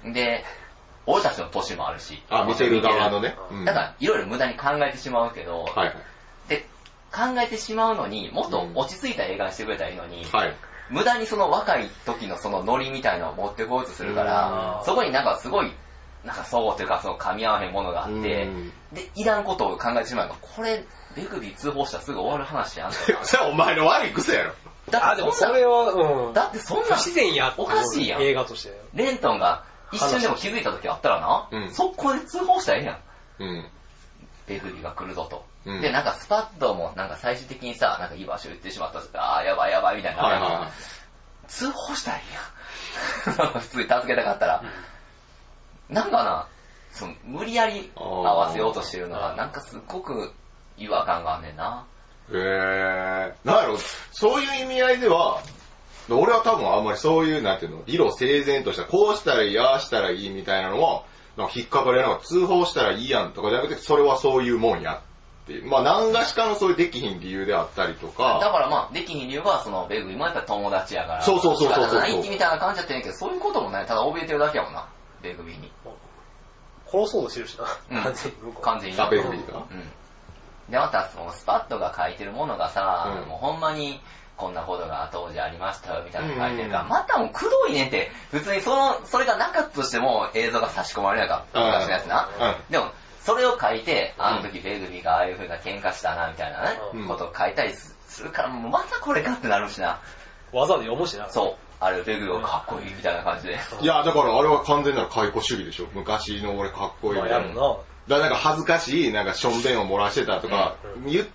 で、俺たちの年もあるし、あ、見てる側のね。うんだからいろいろ無駄に考えてしまうけど、はいはい。で、考えてしまうのに、もっと落ち着いた映画にしてくれたらいいのに、はい。無駄にその若い時のそのノリみたいなのを持ってこようとするからう、んそこになんかすごい、なんかそうというかその噛み合わへんものがあってうん、で、いらんことを考えてしまうから、これ、ベグビー通報したらすぐ終わる話やん。それはお前の悪い癖やろ。あ、だってそん。だってそん不な、自然やおかしいやん映画として。レントンが一瞬でも気づいた時あったらな、うん速攻で通報したらええやん。うん。ベグビーが来るぞと。うんで、なんかスパッドもなんか最終的にさ、なんか居場所言ってしまったし、あーやばいやばいみたいな。はいはいはい。通報したらいいやん。普通に助けたかったら。なんかな、その無理やり合わせようとしてるのが、なんかすっごく違和感があんねんな。へえー。なんやろ、そういう意味合いでは、俺は多分あんまりそういう、なんていうの、理路整然とした、こうしたらいい、ああしたらいいみたいなのは、なんか引っかかりやなんか通報したらいいやんとかじゃなくて、それはそういうもんやっていう。まあ何がしかのそういうできひん理由であったりとだか、からまあ、できひん理由は、その、ベグ今やったら友達やから、そうそうそうそうそうないみたいな感じやってんやけど、そういうこともない。ただ怯えてるだけやもんな、ベグビーに。殺そうとしてるし完全に完全に。あベグビーが？うん。で、また、その、スパッドが書いてるものがさ、うんもうほんまに、こんなことが当時ありましたよ、みたいなの書いてるから、うんまたもうくどいねんって、普通にその、それがなかったとしても映像が差し込まれなかった、うん昔のやつな。うんでも、それを書いて、あの時ベグビーがああいう風な喧嘩したな、みたいなね、うんことを書いたりすするから、もうまたこれかってなるしな。わざわざ読むしな。そう。あれ、ベグビーがかっこいいみたいな感じで。いや、だからあれは完全なる解雇主義でしょ。昔の俺かっこいいまみたいな。だからなんか恥ずかしい、なんかしょんべんを漏らしてたとかうん言って、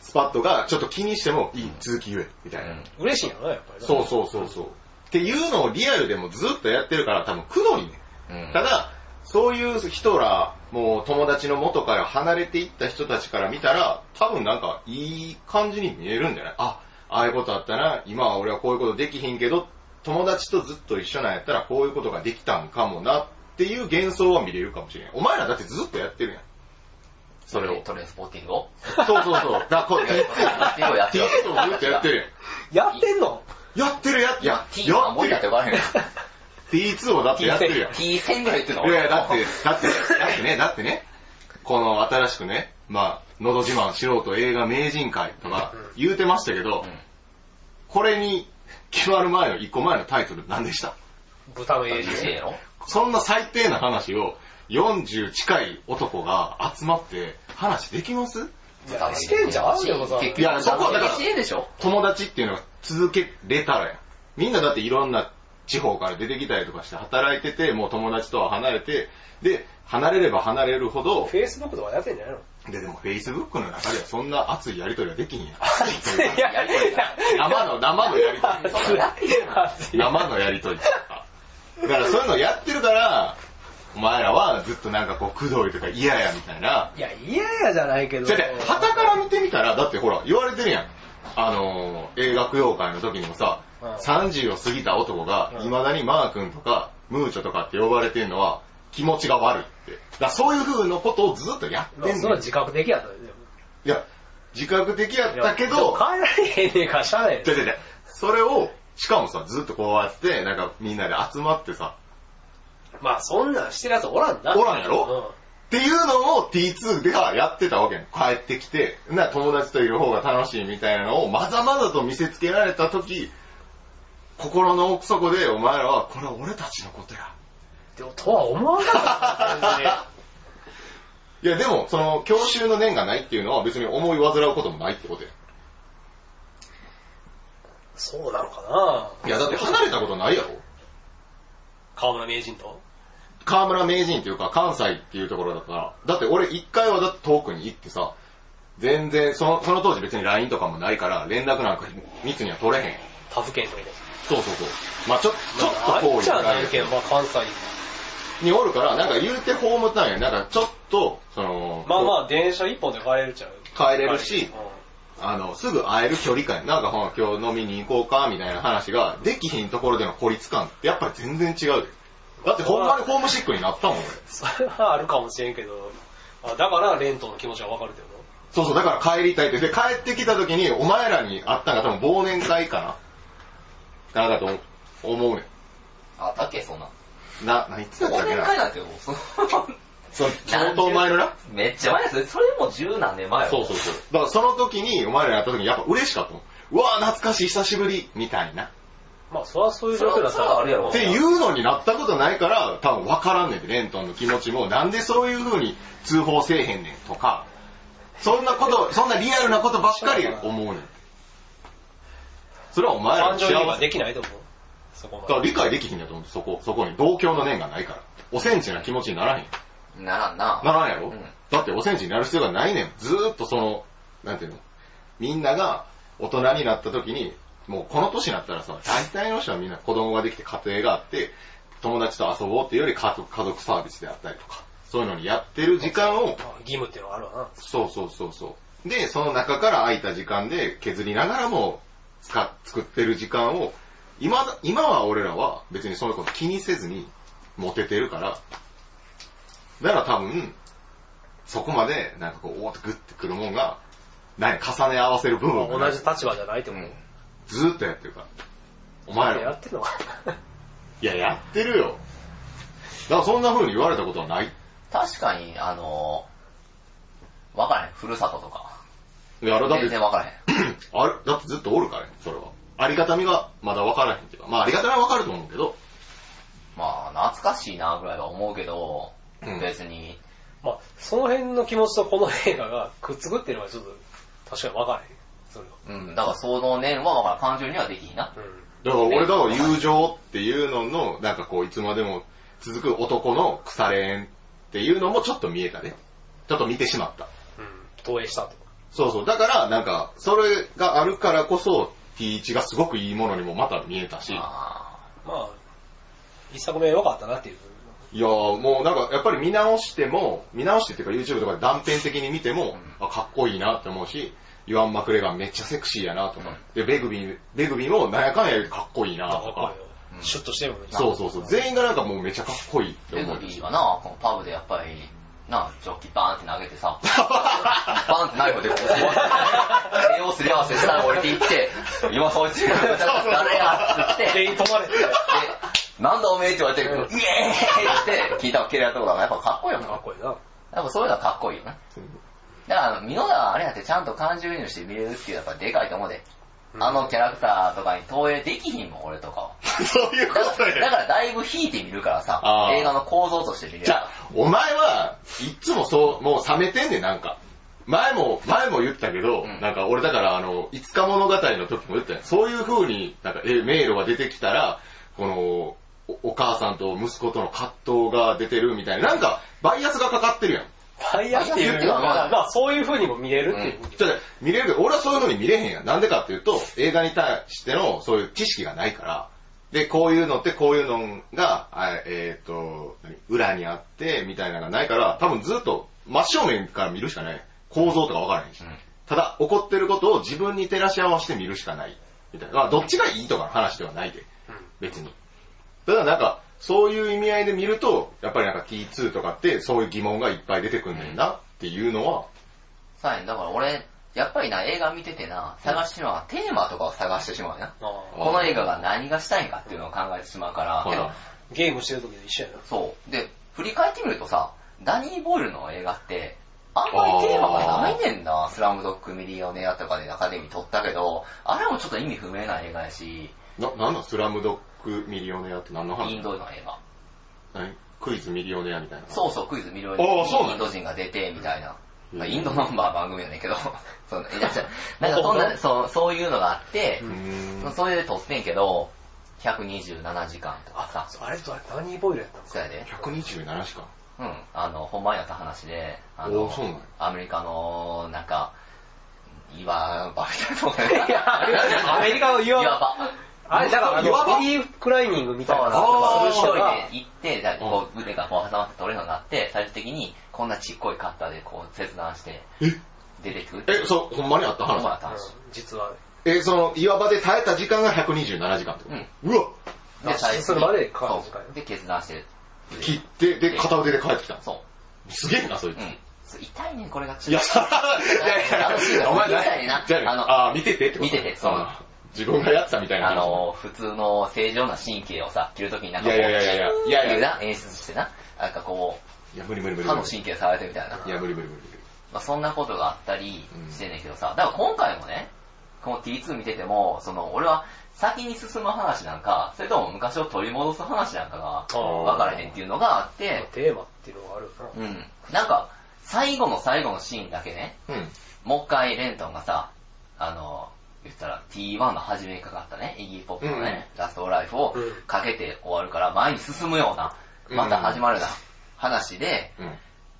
スパットがちょっと気にしてもいい、続き言え、みたいな。うん嬉しいんやな、やっぱりな。そうそうそうそう。っていうのをリアルでもずっとやってるから多分くどいね。うんただ、そういう人ら、もう友達の元から離れていった人たちから見たら、多分なんかいい感じに見えるんじゃない？あ、ああいうことあったな、今は俺はこういうことできひんけど、友達とずっと一緒なんやったらこういうことができたんかもなっていう幻想は見れるかもしれん。お前らだってずっとやってるやん。それを。トレインスポッティングを？そうそうそう。だこう、トレインスポッティングをやってるわけとずっとやってるやん。やってんの？やってるやっていや、T はもうやって呼ばれへん。T2 をだってやってるやん。T 戦ぐらい言ってんの？いやいや、だって、だって、だってね、だってね、この新しくね、まあ、のど自慢素人映画名人会とか言うてましたけど、うんこれに決まる前の一個前のタイトル何でした？豚の英いい字やろそんな最低な話を40近い男が集まって話できます？いやしてんじゃんいやそこはだからしてんでしょ友達っていうのが続けれたらやん。みんなだっていろんな地方から出てきたりとかして働いてて、もう友達とは離れて、で、離れれば離れるほど、フェイスブックとかやってんじゃないの？で、でも Facebook の中ではそんな熱いやりとりはできひんやん。熱いやりとりだ生の、生のやりとり。生のやりとり。だからそういうのやってるから、お前らはずっとなんかこう、くどいとか嫌やみたいな。いや、嫌やじゃないけど。じゃあね、旗から見てみたら、だってほら、言われてるやん。あのー、映画供養会の時にもさ、うん30を過ぎた男が、うん未だにマー君とか、ムーチョとかって呼ばれてるのは、気持ちが悪いって。だそういう風のことをずっとやってんのそれは自覚的やったよ。いや、自覚的やったけど、変えられへんねんからしゃあないよじゃじゃじゃそれを、しかもさ、ずっとこうやって、なんかみんなで集まってさ、まあそんなんしてるやつおらんな。おらんやろっていうのを T2 ではやってたわけ。帰ってきて、な友達といる方が楽しいみたいなのをまざまざと見せつけられた時、心の奥底でお前らは、これは俺たちのことや。うん。でも、とは思わなかった。いやでも、その、教習の念がないっていうのは別に思い煩うこともないってことや。そうなのかないやだって離れたことないやろ河村名人と？河村名人っていうか関西っていうところだから、だって俺一回はだって遠くに行ってさ、全然その、その当時別に LINE とかもないから連絡なんか密には取れへん。他府県とかで。そうそうそう。まあちょ、ちょっと遠いじゃぐらないいけど、まあ関西。におるから、なんか言うてホームタウンや。なんかちょっと、その、まあまあ電車一本で帰れるっちゃう？帰れるしうんあの、すぐ会える距離感やなんかほら今日飲みに行こうか、みたいな話が、できひんところでの孤立感ってやっぱり全然違うで。だってほんまにホームシックになったもん、俺。それはあるかもしれんけど、あだからレントの気持ちはわかるけどそうそう、だから帰りたいって。で、帰ってきた時に、お前らに会ったのが多分忘年会かななんかと思うねあったっけ、そんな。ん。な、何言ってたっ忘年けな会なんてもう、その そう、相当前のな？めっちゃ前ですよ。それも十何年前よ。そうそうそう。だからその時に、お前らに会った時にやっぱ嬉しかったもん。うわぁ、懐かしい、久しぶり、みたいな。まあそれはそういう状況だったらあるやろ。っていうのになったことないから、多分分からんねんて、レントンの気持ちも。なんでそういう風に通報せえへんねんとか、そんなこと、そんなリアルなことばっかり思うねん。それはお前らの幸せ。できないと思う。そこまで。だから理解できひんやと思う。そこ、そこに同郷の念がないから。おセンチな気持ちにならへん。ならんな。ならんやろ、うんだっておセンチになる必要がないねん。ずーっとその、なんていうの？みんなが大人になった時に、もうこの年になったらさ、大体の人はみんな子供ができて家庭があって、友達と遊ぼうっていうより家族家族サービスであったりとか、そういうのにやってる時間を、まあ義務っていうのがあるわな。そうそうそうそう。で、その中から空いた時間で削りながらも使っ作ってる時間を、今だ、今は俺らは別にそういうこと気にせずにモテてるから、だから多分、そこまでなんかこう、おーってグッてくるもんが、何、重ね合わせる部分同じ立場じゃないと思う。ずーっとやってるから。お前ら。やってんのかいや、やってるよ。だからそんな風に言われたことはない。確かに、あのー、わからへん。ふるさととか。やろ、だって全然、わからへん。あれ、だってずっとおるからね、それは。ありがたみがまだ分からへんっていうか、まあありがたみは分かると思うけど、まあ、懐かしいなぐらいは思うけど、うん別に、まあ、その辺の気持ちとこの映画がくっつくっていうのはちょっと確かに分からへん。それは。うん、だからその念は、まあ、感情にはできひんな。うん。だから俺だから友情っていうのの、なんかこういつまでも続く男の腐れ縁っていうのもちょっと見えたね。ちょっと見てしまった。うん。投影したと。そうそう。だからなんか、それがあるからこそ T1 がすごくいいものにもまた見えたし、あまあ、一作目良かったなっていう。いやーもうなんかやっぱり見直しても、見直してっていうか YouTube とかで断片的に見ても、あ、かっこいいなって思うし、ユアン・マクレガンめっちゃセクシーやなとか、で、ベグビン、ベグビンもなんやかんや言うてかっこいいなとかシュッとしてるもんね。そうそうそう、全員がなんかもうめっちゃかっこいいってベ思う。グビーはな、このパブでやっぱり、な、ジョッキバーンって投げてさ、バーンってナイフでこう、手をすり合わせて下に降りていって、今そいつ誰やって言って、全員止まれて。で、なんだおめえって言われて、イエーイって聞いたら蹴られたことがやっぱかっこいいよな。かっこいいな。やっぱそういうのはかっこいいよね。だから、ミノダはあれやってちゃんと感情移入して見れるっていうのはやっぱでかいと思うで。あのキャラクターとかに投影できひんもん、俺とかは。そういうこだから、だとや。からだいぶ引いてみるからさ映画の構造として見れるじゃあ、お前はいっつもそう、もう冷めてんねん、なんか。前も、前も言ったけど、うんなんか俺だからあの、いつか物語の時も言ったよ。そういう風に、なんか、え、迷路が出てきたら、この、おお母さんと息子との葛藤が出てるみたいな、なんか、バイアスがかかってるやん。バイアスっていうのは、まあそういう風にも見れるっていう。じゃあ見れるけど、俺はそういうのに見れへんやん。なんでかっていうと、映画に対してのそういう知識がないから、で、こういうのってこういうのが、あえっ、と、何？裏にあって、みたいなのがないから、多分ずっと真正面から見るしかない。構造とかわからへんし。うんただ、起こってることを自分に照らし合わせて見るしかない。みたいな。まあ、どっちがいいとかの話ではないで。別に。ただなんか、そういう意味合いで見ると、やっぱりなんか T2 とかってそういう疑問がいっぱい出てくんねんなっていうのは、さあ、だから俺、やっぱりな、映画見ててな、探してしまうのはテーマとかを探してしまうよな。あこの映画が何がしたいんかっていうのを考えてしまうから、けど、あゲームしてる時と一緒やな。そう。で、振り返ってみるとさ、ダニー・ボイルの映画って、あんまりテーマがないねんな。スラムドッグ・ミリオネアとかでアカデミー取ったけど、あれもちょっと意味不明な映画やし、な、なんだスラムドッグミリオネアって何の話インドの映画。何？クイズミリオネアみたいな。そうそう、クイズミリオあネアーそうインド人が出て、みたいな。うんまあインドのまあ番組やねんけど、そのいやじゃあ なんかそんな、そう、そういうのがあって。それで撮ってんけど、127時間とかさ、あれとあれ、ダニー・ボイルやったんですそうやで。127時間？うん、あの、ほんまにあった話で、あのアメリカの、なんか、岩場みたいなとこや、アメリカの岩岩場。あれ、だから岩場フリークライミングみたいなそうなんのでする人が、で行って、じゃあこう腕がこう挟まって取れるようになって、最終的にこんなちっこいカッターでこう切断してえ？出てく？る。え、そう、ほんまにあった話？ほんまやった話。実は、え、その岩場で耐えた時間が127時間ってこと？うん。うわでかかる時間そうで、決断して。切って、で、片腕で帰ってきたんです。そう。すげえな、そいつ。痛いねん、これが。いや、さ、いやいやお前見たいなあのあー、見ててってこと？見ててそう自分がやってたみたいな話。あの、普通の正常な神経をさ、切るときになんかこう、いやいやいやいやいやいやっていうな、演出してな。なんかこいや、無理無理無う、理。歯の神経触れてみたいな。いや、無理無理無理。まあ、そんなことがあったりうんしてんねんけどさ、だから今回もね、この T2 見てても、その、俺は先に進む話なんか、それとも昔を取り戻す話なんかがー分からへんっていうのがあって、テーマっていうのがあるよな。うん。なんか、最後の最後のシーンだけね、うん。もう一回レントンがさ、あの、言ったら T1 の初めにかかったね、イギーポップのね、ラストライフをうん。かけて終わるから、前に進むような、うん。また始まるような話でうん。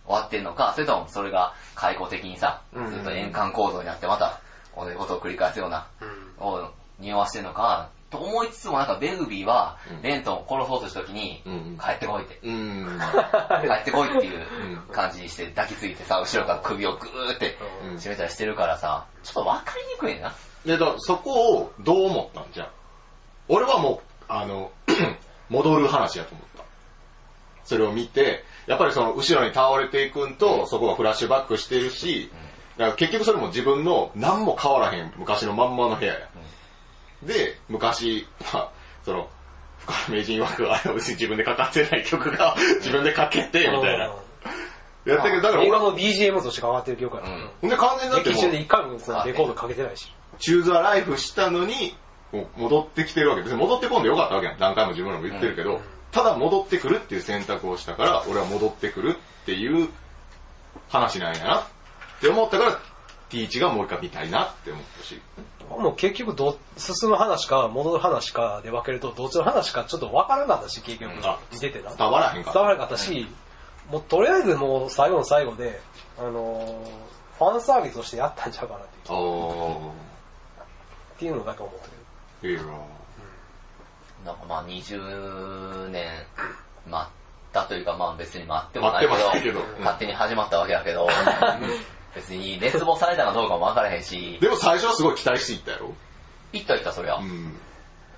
終わってんのか、それともそれが開口的にさ、うん。ずっと円環構造になってまた同じことを繰り返すような、うん。を匂わしてんのか、と思いつつもなんかベグビーはうん、レントンを殺そうとした時に、うん帰ってこいって。帰ってこいっていう感じにして抱きついてさ、後ろから首をグーってうん。締めたりしてるからさ、ちょっとわかりにくいな。で、だからそこをどう思ったんじゃん。俺はもう、あの、戻る話やと思った。それを見て、やっぱりその後ろに倒れていくんと、そこがフラッシュバックしてるし、だから結局それも自分の何も変わらへん昔のまんまの部屋や。で、昔、まあ、その、深谷名人枠はあれは別に自分でかかってない曲が自分でかけて、みたいな。やったけど、だから俺は、映画の BGM として変わってる曲やな。うんほんで完全にだってもう劇中で一回もレコードかけてないし。チューザーライフしたのに、戻ってきてるわけ。別に戻ってこんでよかったわけやん。何回も自分らも言ってるけど、うんただ戻ってくるっていう選択をしたから、俺は戻ってくるっていう話なんやなって思ったから、ティーチがもう一回見たいなって思ったし。もう結局ど、進む話か戻る話かで分けると、どっちの話かちょっと分からなかったし、結局あ。見ててな。伝わらへんか伝わらなかったし、もうとりあえずもう最後の最後で、あのーファンサービスとしてやったんちゃうかなっていうあっていうのだけ思ったけど。ー、いいななんかまあ20年待ったというかまあ別に待ってもないけど、勝手に始まったわけやけど、別に熱望されたかどうかも分からへんし、でも最初はすごい期待していったやろ行った行ったそりゃ。うん。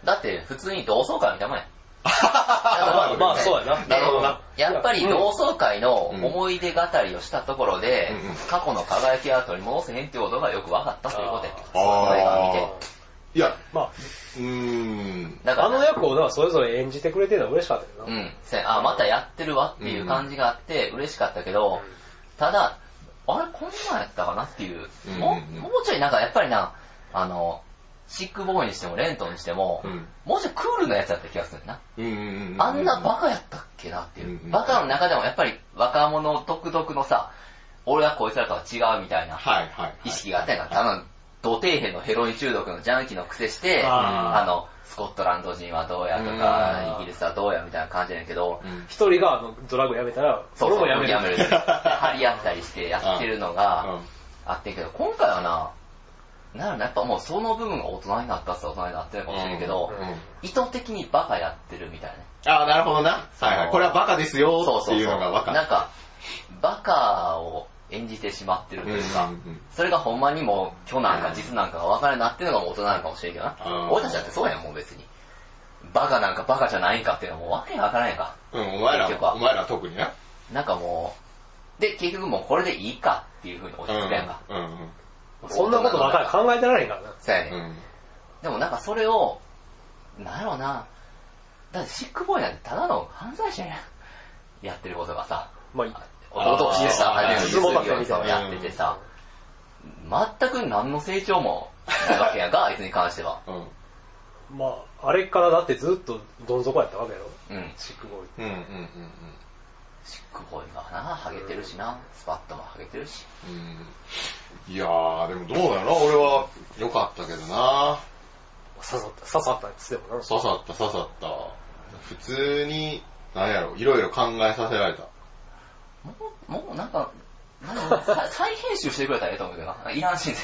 だって普通に同窓会みたいなもんや。まあまあそうやな。なるほどな。やっぱり同窓会の思い出語りをしたところで、過去の輝きは取り戻せへんっていうことがよく分かったということや。あこの映画見て。あーいや、まうーん。あ、だからあの役をだからそれぞれ演じてくれてるのは嬉しかったけどな。うん。せあ、またやってるわっていう感じがあって、嬉しかったけど、ただ、あれ、こんなんやったかなっていう、うんもうもうちょいなんかやっぱりな、あの、シックボーイにしてもレントにしても、うんもうちょいクールなやつだった気がするな。あんなバカやったっけなっていう。うんうんバカの中でもやっぱり若者独特のさ、俺はこいつらとは違うみたいな。意識があったんやんか。あの、土底辺のヘロイン中毒のジャンキーの癖して、あの、スコットランド人はどうやとうか、んイギリスはどうやみたいな感じやけど、うん一人があのドラッグやめたら、そうそう、俺もやめる。やめる。張り合ったりしてやってるのが あってんけど、今回はな、なんやっぱもうその部分が大人になったっつったら大人になってるかもしれんけど、うんうん意図的にバカやってるみたいなね。ああ、なるほどな。はいはい。これはバカですよっていうのが分かる。なんか、バカを演じてしまってるというか、うんうんうんそれがほんまにもう、虚なんか実なんかが分からなくなってるのが大人なのかもしれんけどな。うん俺たちだってそうやん、もう別に。バカなんかバカじゃないんかっていうのはもうわけわからんやんか。うん、お前ら結局はお前らは特にな。なんかもう、で、結局もうこれでいいかっていう風に落ち着くやんか。うんうんそんなことばかり考えてられへんからな。そうやね、うん。うんでもなんかそれを、なんやろうな、だってシックボーイなんてただの犯罪者やん。やってることがさ、まあ、弟をしてさ、あー初めて相撲だったみたいなやっててさ、全く何の成長もないわけやんか、あいつに関しては。うん。まあ、あれからだってずっとどん底やったわけやろ。うん。シックボーイって。うんうんうんシックボーイがな、ハゲてるしな、スパットもハゲてるし。うん。うん。いやー、でもどうだろうな。俺は良かったけどな。刺さった、刺さったっつってもな。刺さった刺さった。普通に、なんやろ、いろいろ考えさせられた。もう、もうなんか、なんかさ再編集してくれたらええと思うけどな。いらんし ん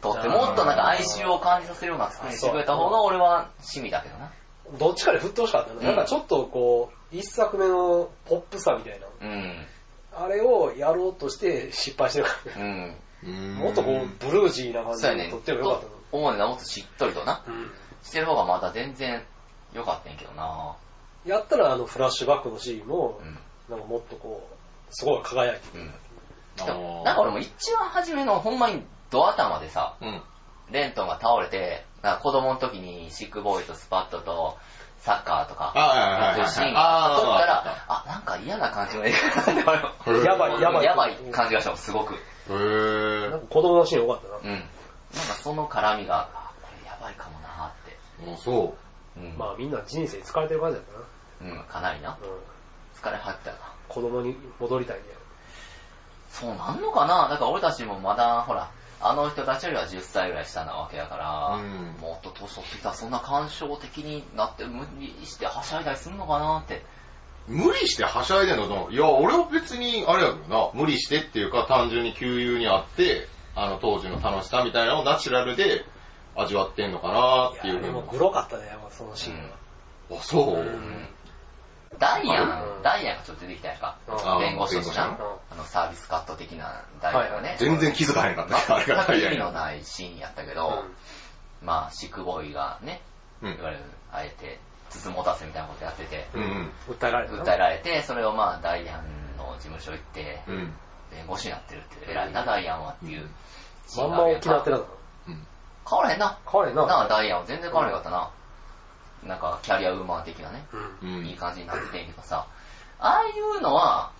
とってもっとなんか哀愁を感じさせるような作りにしてくれた方が俺は趣味だけどな。どっちかで振ってほしかったな。うんなんかちょっとこう、一作目のポップさみたいな。うん。あれをやろうとして失敗してるからね。うん。もっとこう、ブルージーな感じ。で撮ってもよかったと思うねんな、もっとしっとりとな。の。うん。してる方がまだ全然良かったんやけどな。やったらあのフラッシュバックのシーンもう、ん。なんかもっとこう、すごい輝いてる。うん。なんか俺も一番初めのほんまにド頭でさ、うん。レントンが倒れて、なんか子供の時にシックボーイとスパットとサッカーとか、あはいはいはいはいそういうシーンが撮ったらあ、あ、なんか嫌な感じの映画だなって思うやばいやばいやばい感じがしたもん、すごく。へーなんか子供のシーン良かったな。うん。なんかその絡みが、あこれやばいかもなーって。あ、そうん。まあみんな人生疲れてる感じだったな。うん、かなりな。うん。疲れ果てたよな。子供に戻りたいね。そうなんのかな？だから俺たちもまだ、ほら、あの人たちよりは10歳ぐらい下なわけやから、うんもっと年取ってきたらそんな感傷的になって無理してはしゃいだりするのかなって。う。無理してはしゃいでんのと、いや、俺は別に、あれやけどな、無理してっていうか、単純に給油にあって、あの、当時の楽しさみたいなのをナチュラルで味わってんのかなっていうふうにでもグロかったね、そのシーンは。あ、そう。うんダイアうんン、ダイアンがちょっと出てきたやんか。うん弁護士としてな弁護士。あの、サービスカット的なダイアンがね。全然気づかへんかった。あれが大意味の変ないシーンやったけど、まあ、シックボーイがね、うんいわゆる、あえて、筒持たせみたいなことやってて。訴えられたな。訴えられて、それをまあ、ダイアンの事務所行って、うん。弁護士になってるって、偉いな、ダイアンはっていう。まんま大きなってなかっうん。変わらへんな。た。変われんな。なあ、ダイアンは全然変わらへんかったな。なんか、キャリアウーマン的なね、うん。うん。いい感じになっててんけどさ、ああいうのは、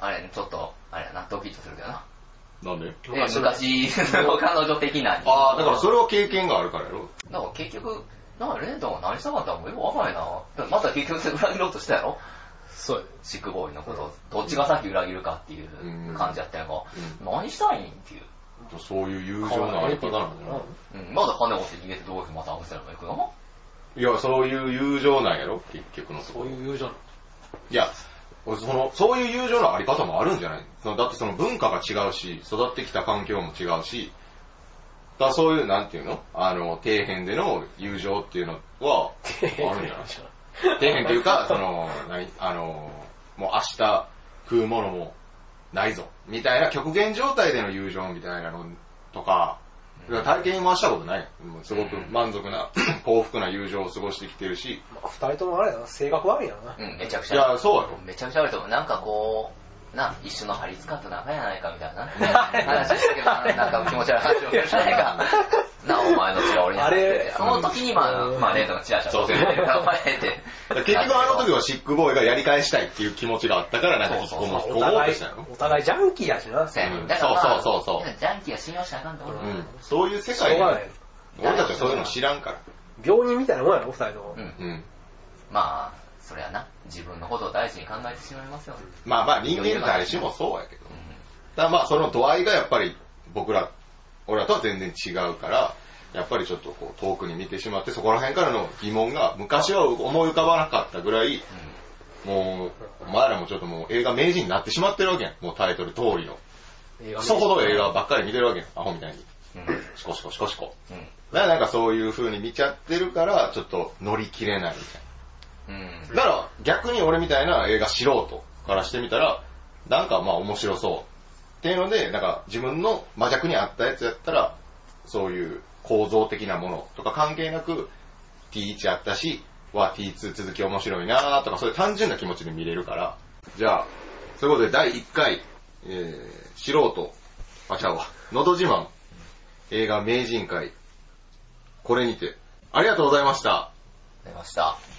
あれ、ちょっと、あれやな、ドキッとするけどな。なんで？え昔 の彼女的な。ああ、だからそれは経験があるからやろだから結局、なんかレントンが何したかったのもよくわからないな。また結局裏切ろうとしたやろ？そうやシックボーイのことを。どっちが先裏切るかっていう感じやったやんか。何したいんっていう。そういう友情のあり方なんじゃないうん、まだ金持って逃げてどうしてまた合わせれば行くのいや、そういう友情なんやろ？結局のとこそうろ。いう友情なの。いや、俺その、そういう友情のあり方もあるんじゃない？そのだってその文化が違うし、育ってきた環境も違うし、だからそういう、なんていうの？あの、底辺での友情っていうのは、あるんじゃない？底辺っていうか、その、何？あの、もう明日食うものもないぞ、みたいな極限状態での友情みたいなのとか、体験はしたことない。もうすごく満足な、幸福な友情を過ごしてきてるし、まあ二人ともあれやな、性格悪いやな。うん、めちゃくちゃ。いや、そうやろ。めちゃくちゃ悪いと思う。なんかこう、な、一緒の張り使った仲やないかみたいな 話したけどな、なんか気持ち悪い話をしないか。な、お前の血は俺にあれその時に、まあ、うんまあ、レントがチラチラそうしてるお前って。結局あの時はシックボーイがやり返したいっていう気持ちがあったから、なんか引き込もう、引き込もうお互いとしたの？、お互いジャンキーやしな。そうそうそうそうそうジャンキーは信用したらあかんと思う。うん。そういう世界。俺たちはそういうの知らんから。病人みたいなもんやろ、二人ともう。ん。うん。まあ、それはな、自分のことを大事に考えてしまいますよ。まあまあ人間誰しもそうやけど。だまあその度合いがやっぱり僕ら、俺らとは全然違うから、やっぱりちょっとこう遠くに見てしまって、そこら辺からの疑問が昔は思い浮かばなかったぐらい、もう、お前らもちょっともう映画名人になってしまってるわけやん。もうタイトル通りの。映画クソほど映画ばっかり見てるわけやん。アホみたいに。シコシコシコシコ。うん。だからなんかそういう風に見ちゃってるから、ちょっと乗り切れないみたいうん。な。だから逆に俺みたいな映画素人からしてみたら、なんかまあ面白そう。っていうので、なんか自分の魔弱に合ったやつやったら、そういう構造的なものとか関係なく T1 あったし、は T2 続き面白いなとかそういう単純な気持ちで見れるから。じゃあ、そういうことで第1回、えー、素人、あ、ちゃうわ、のど自慢映画名人会、これにて、ありがとうございました。出ました。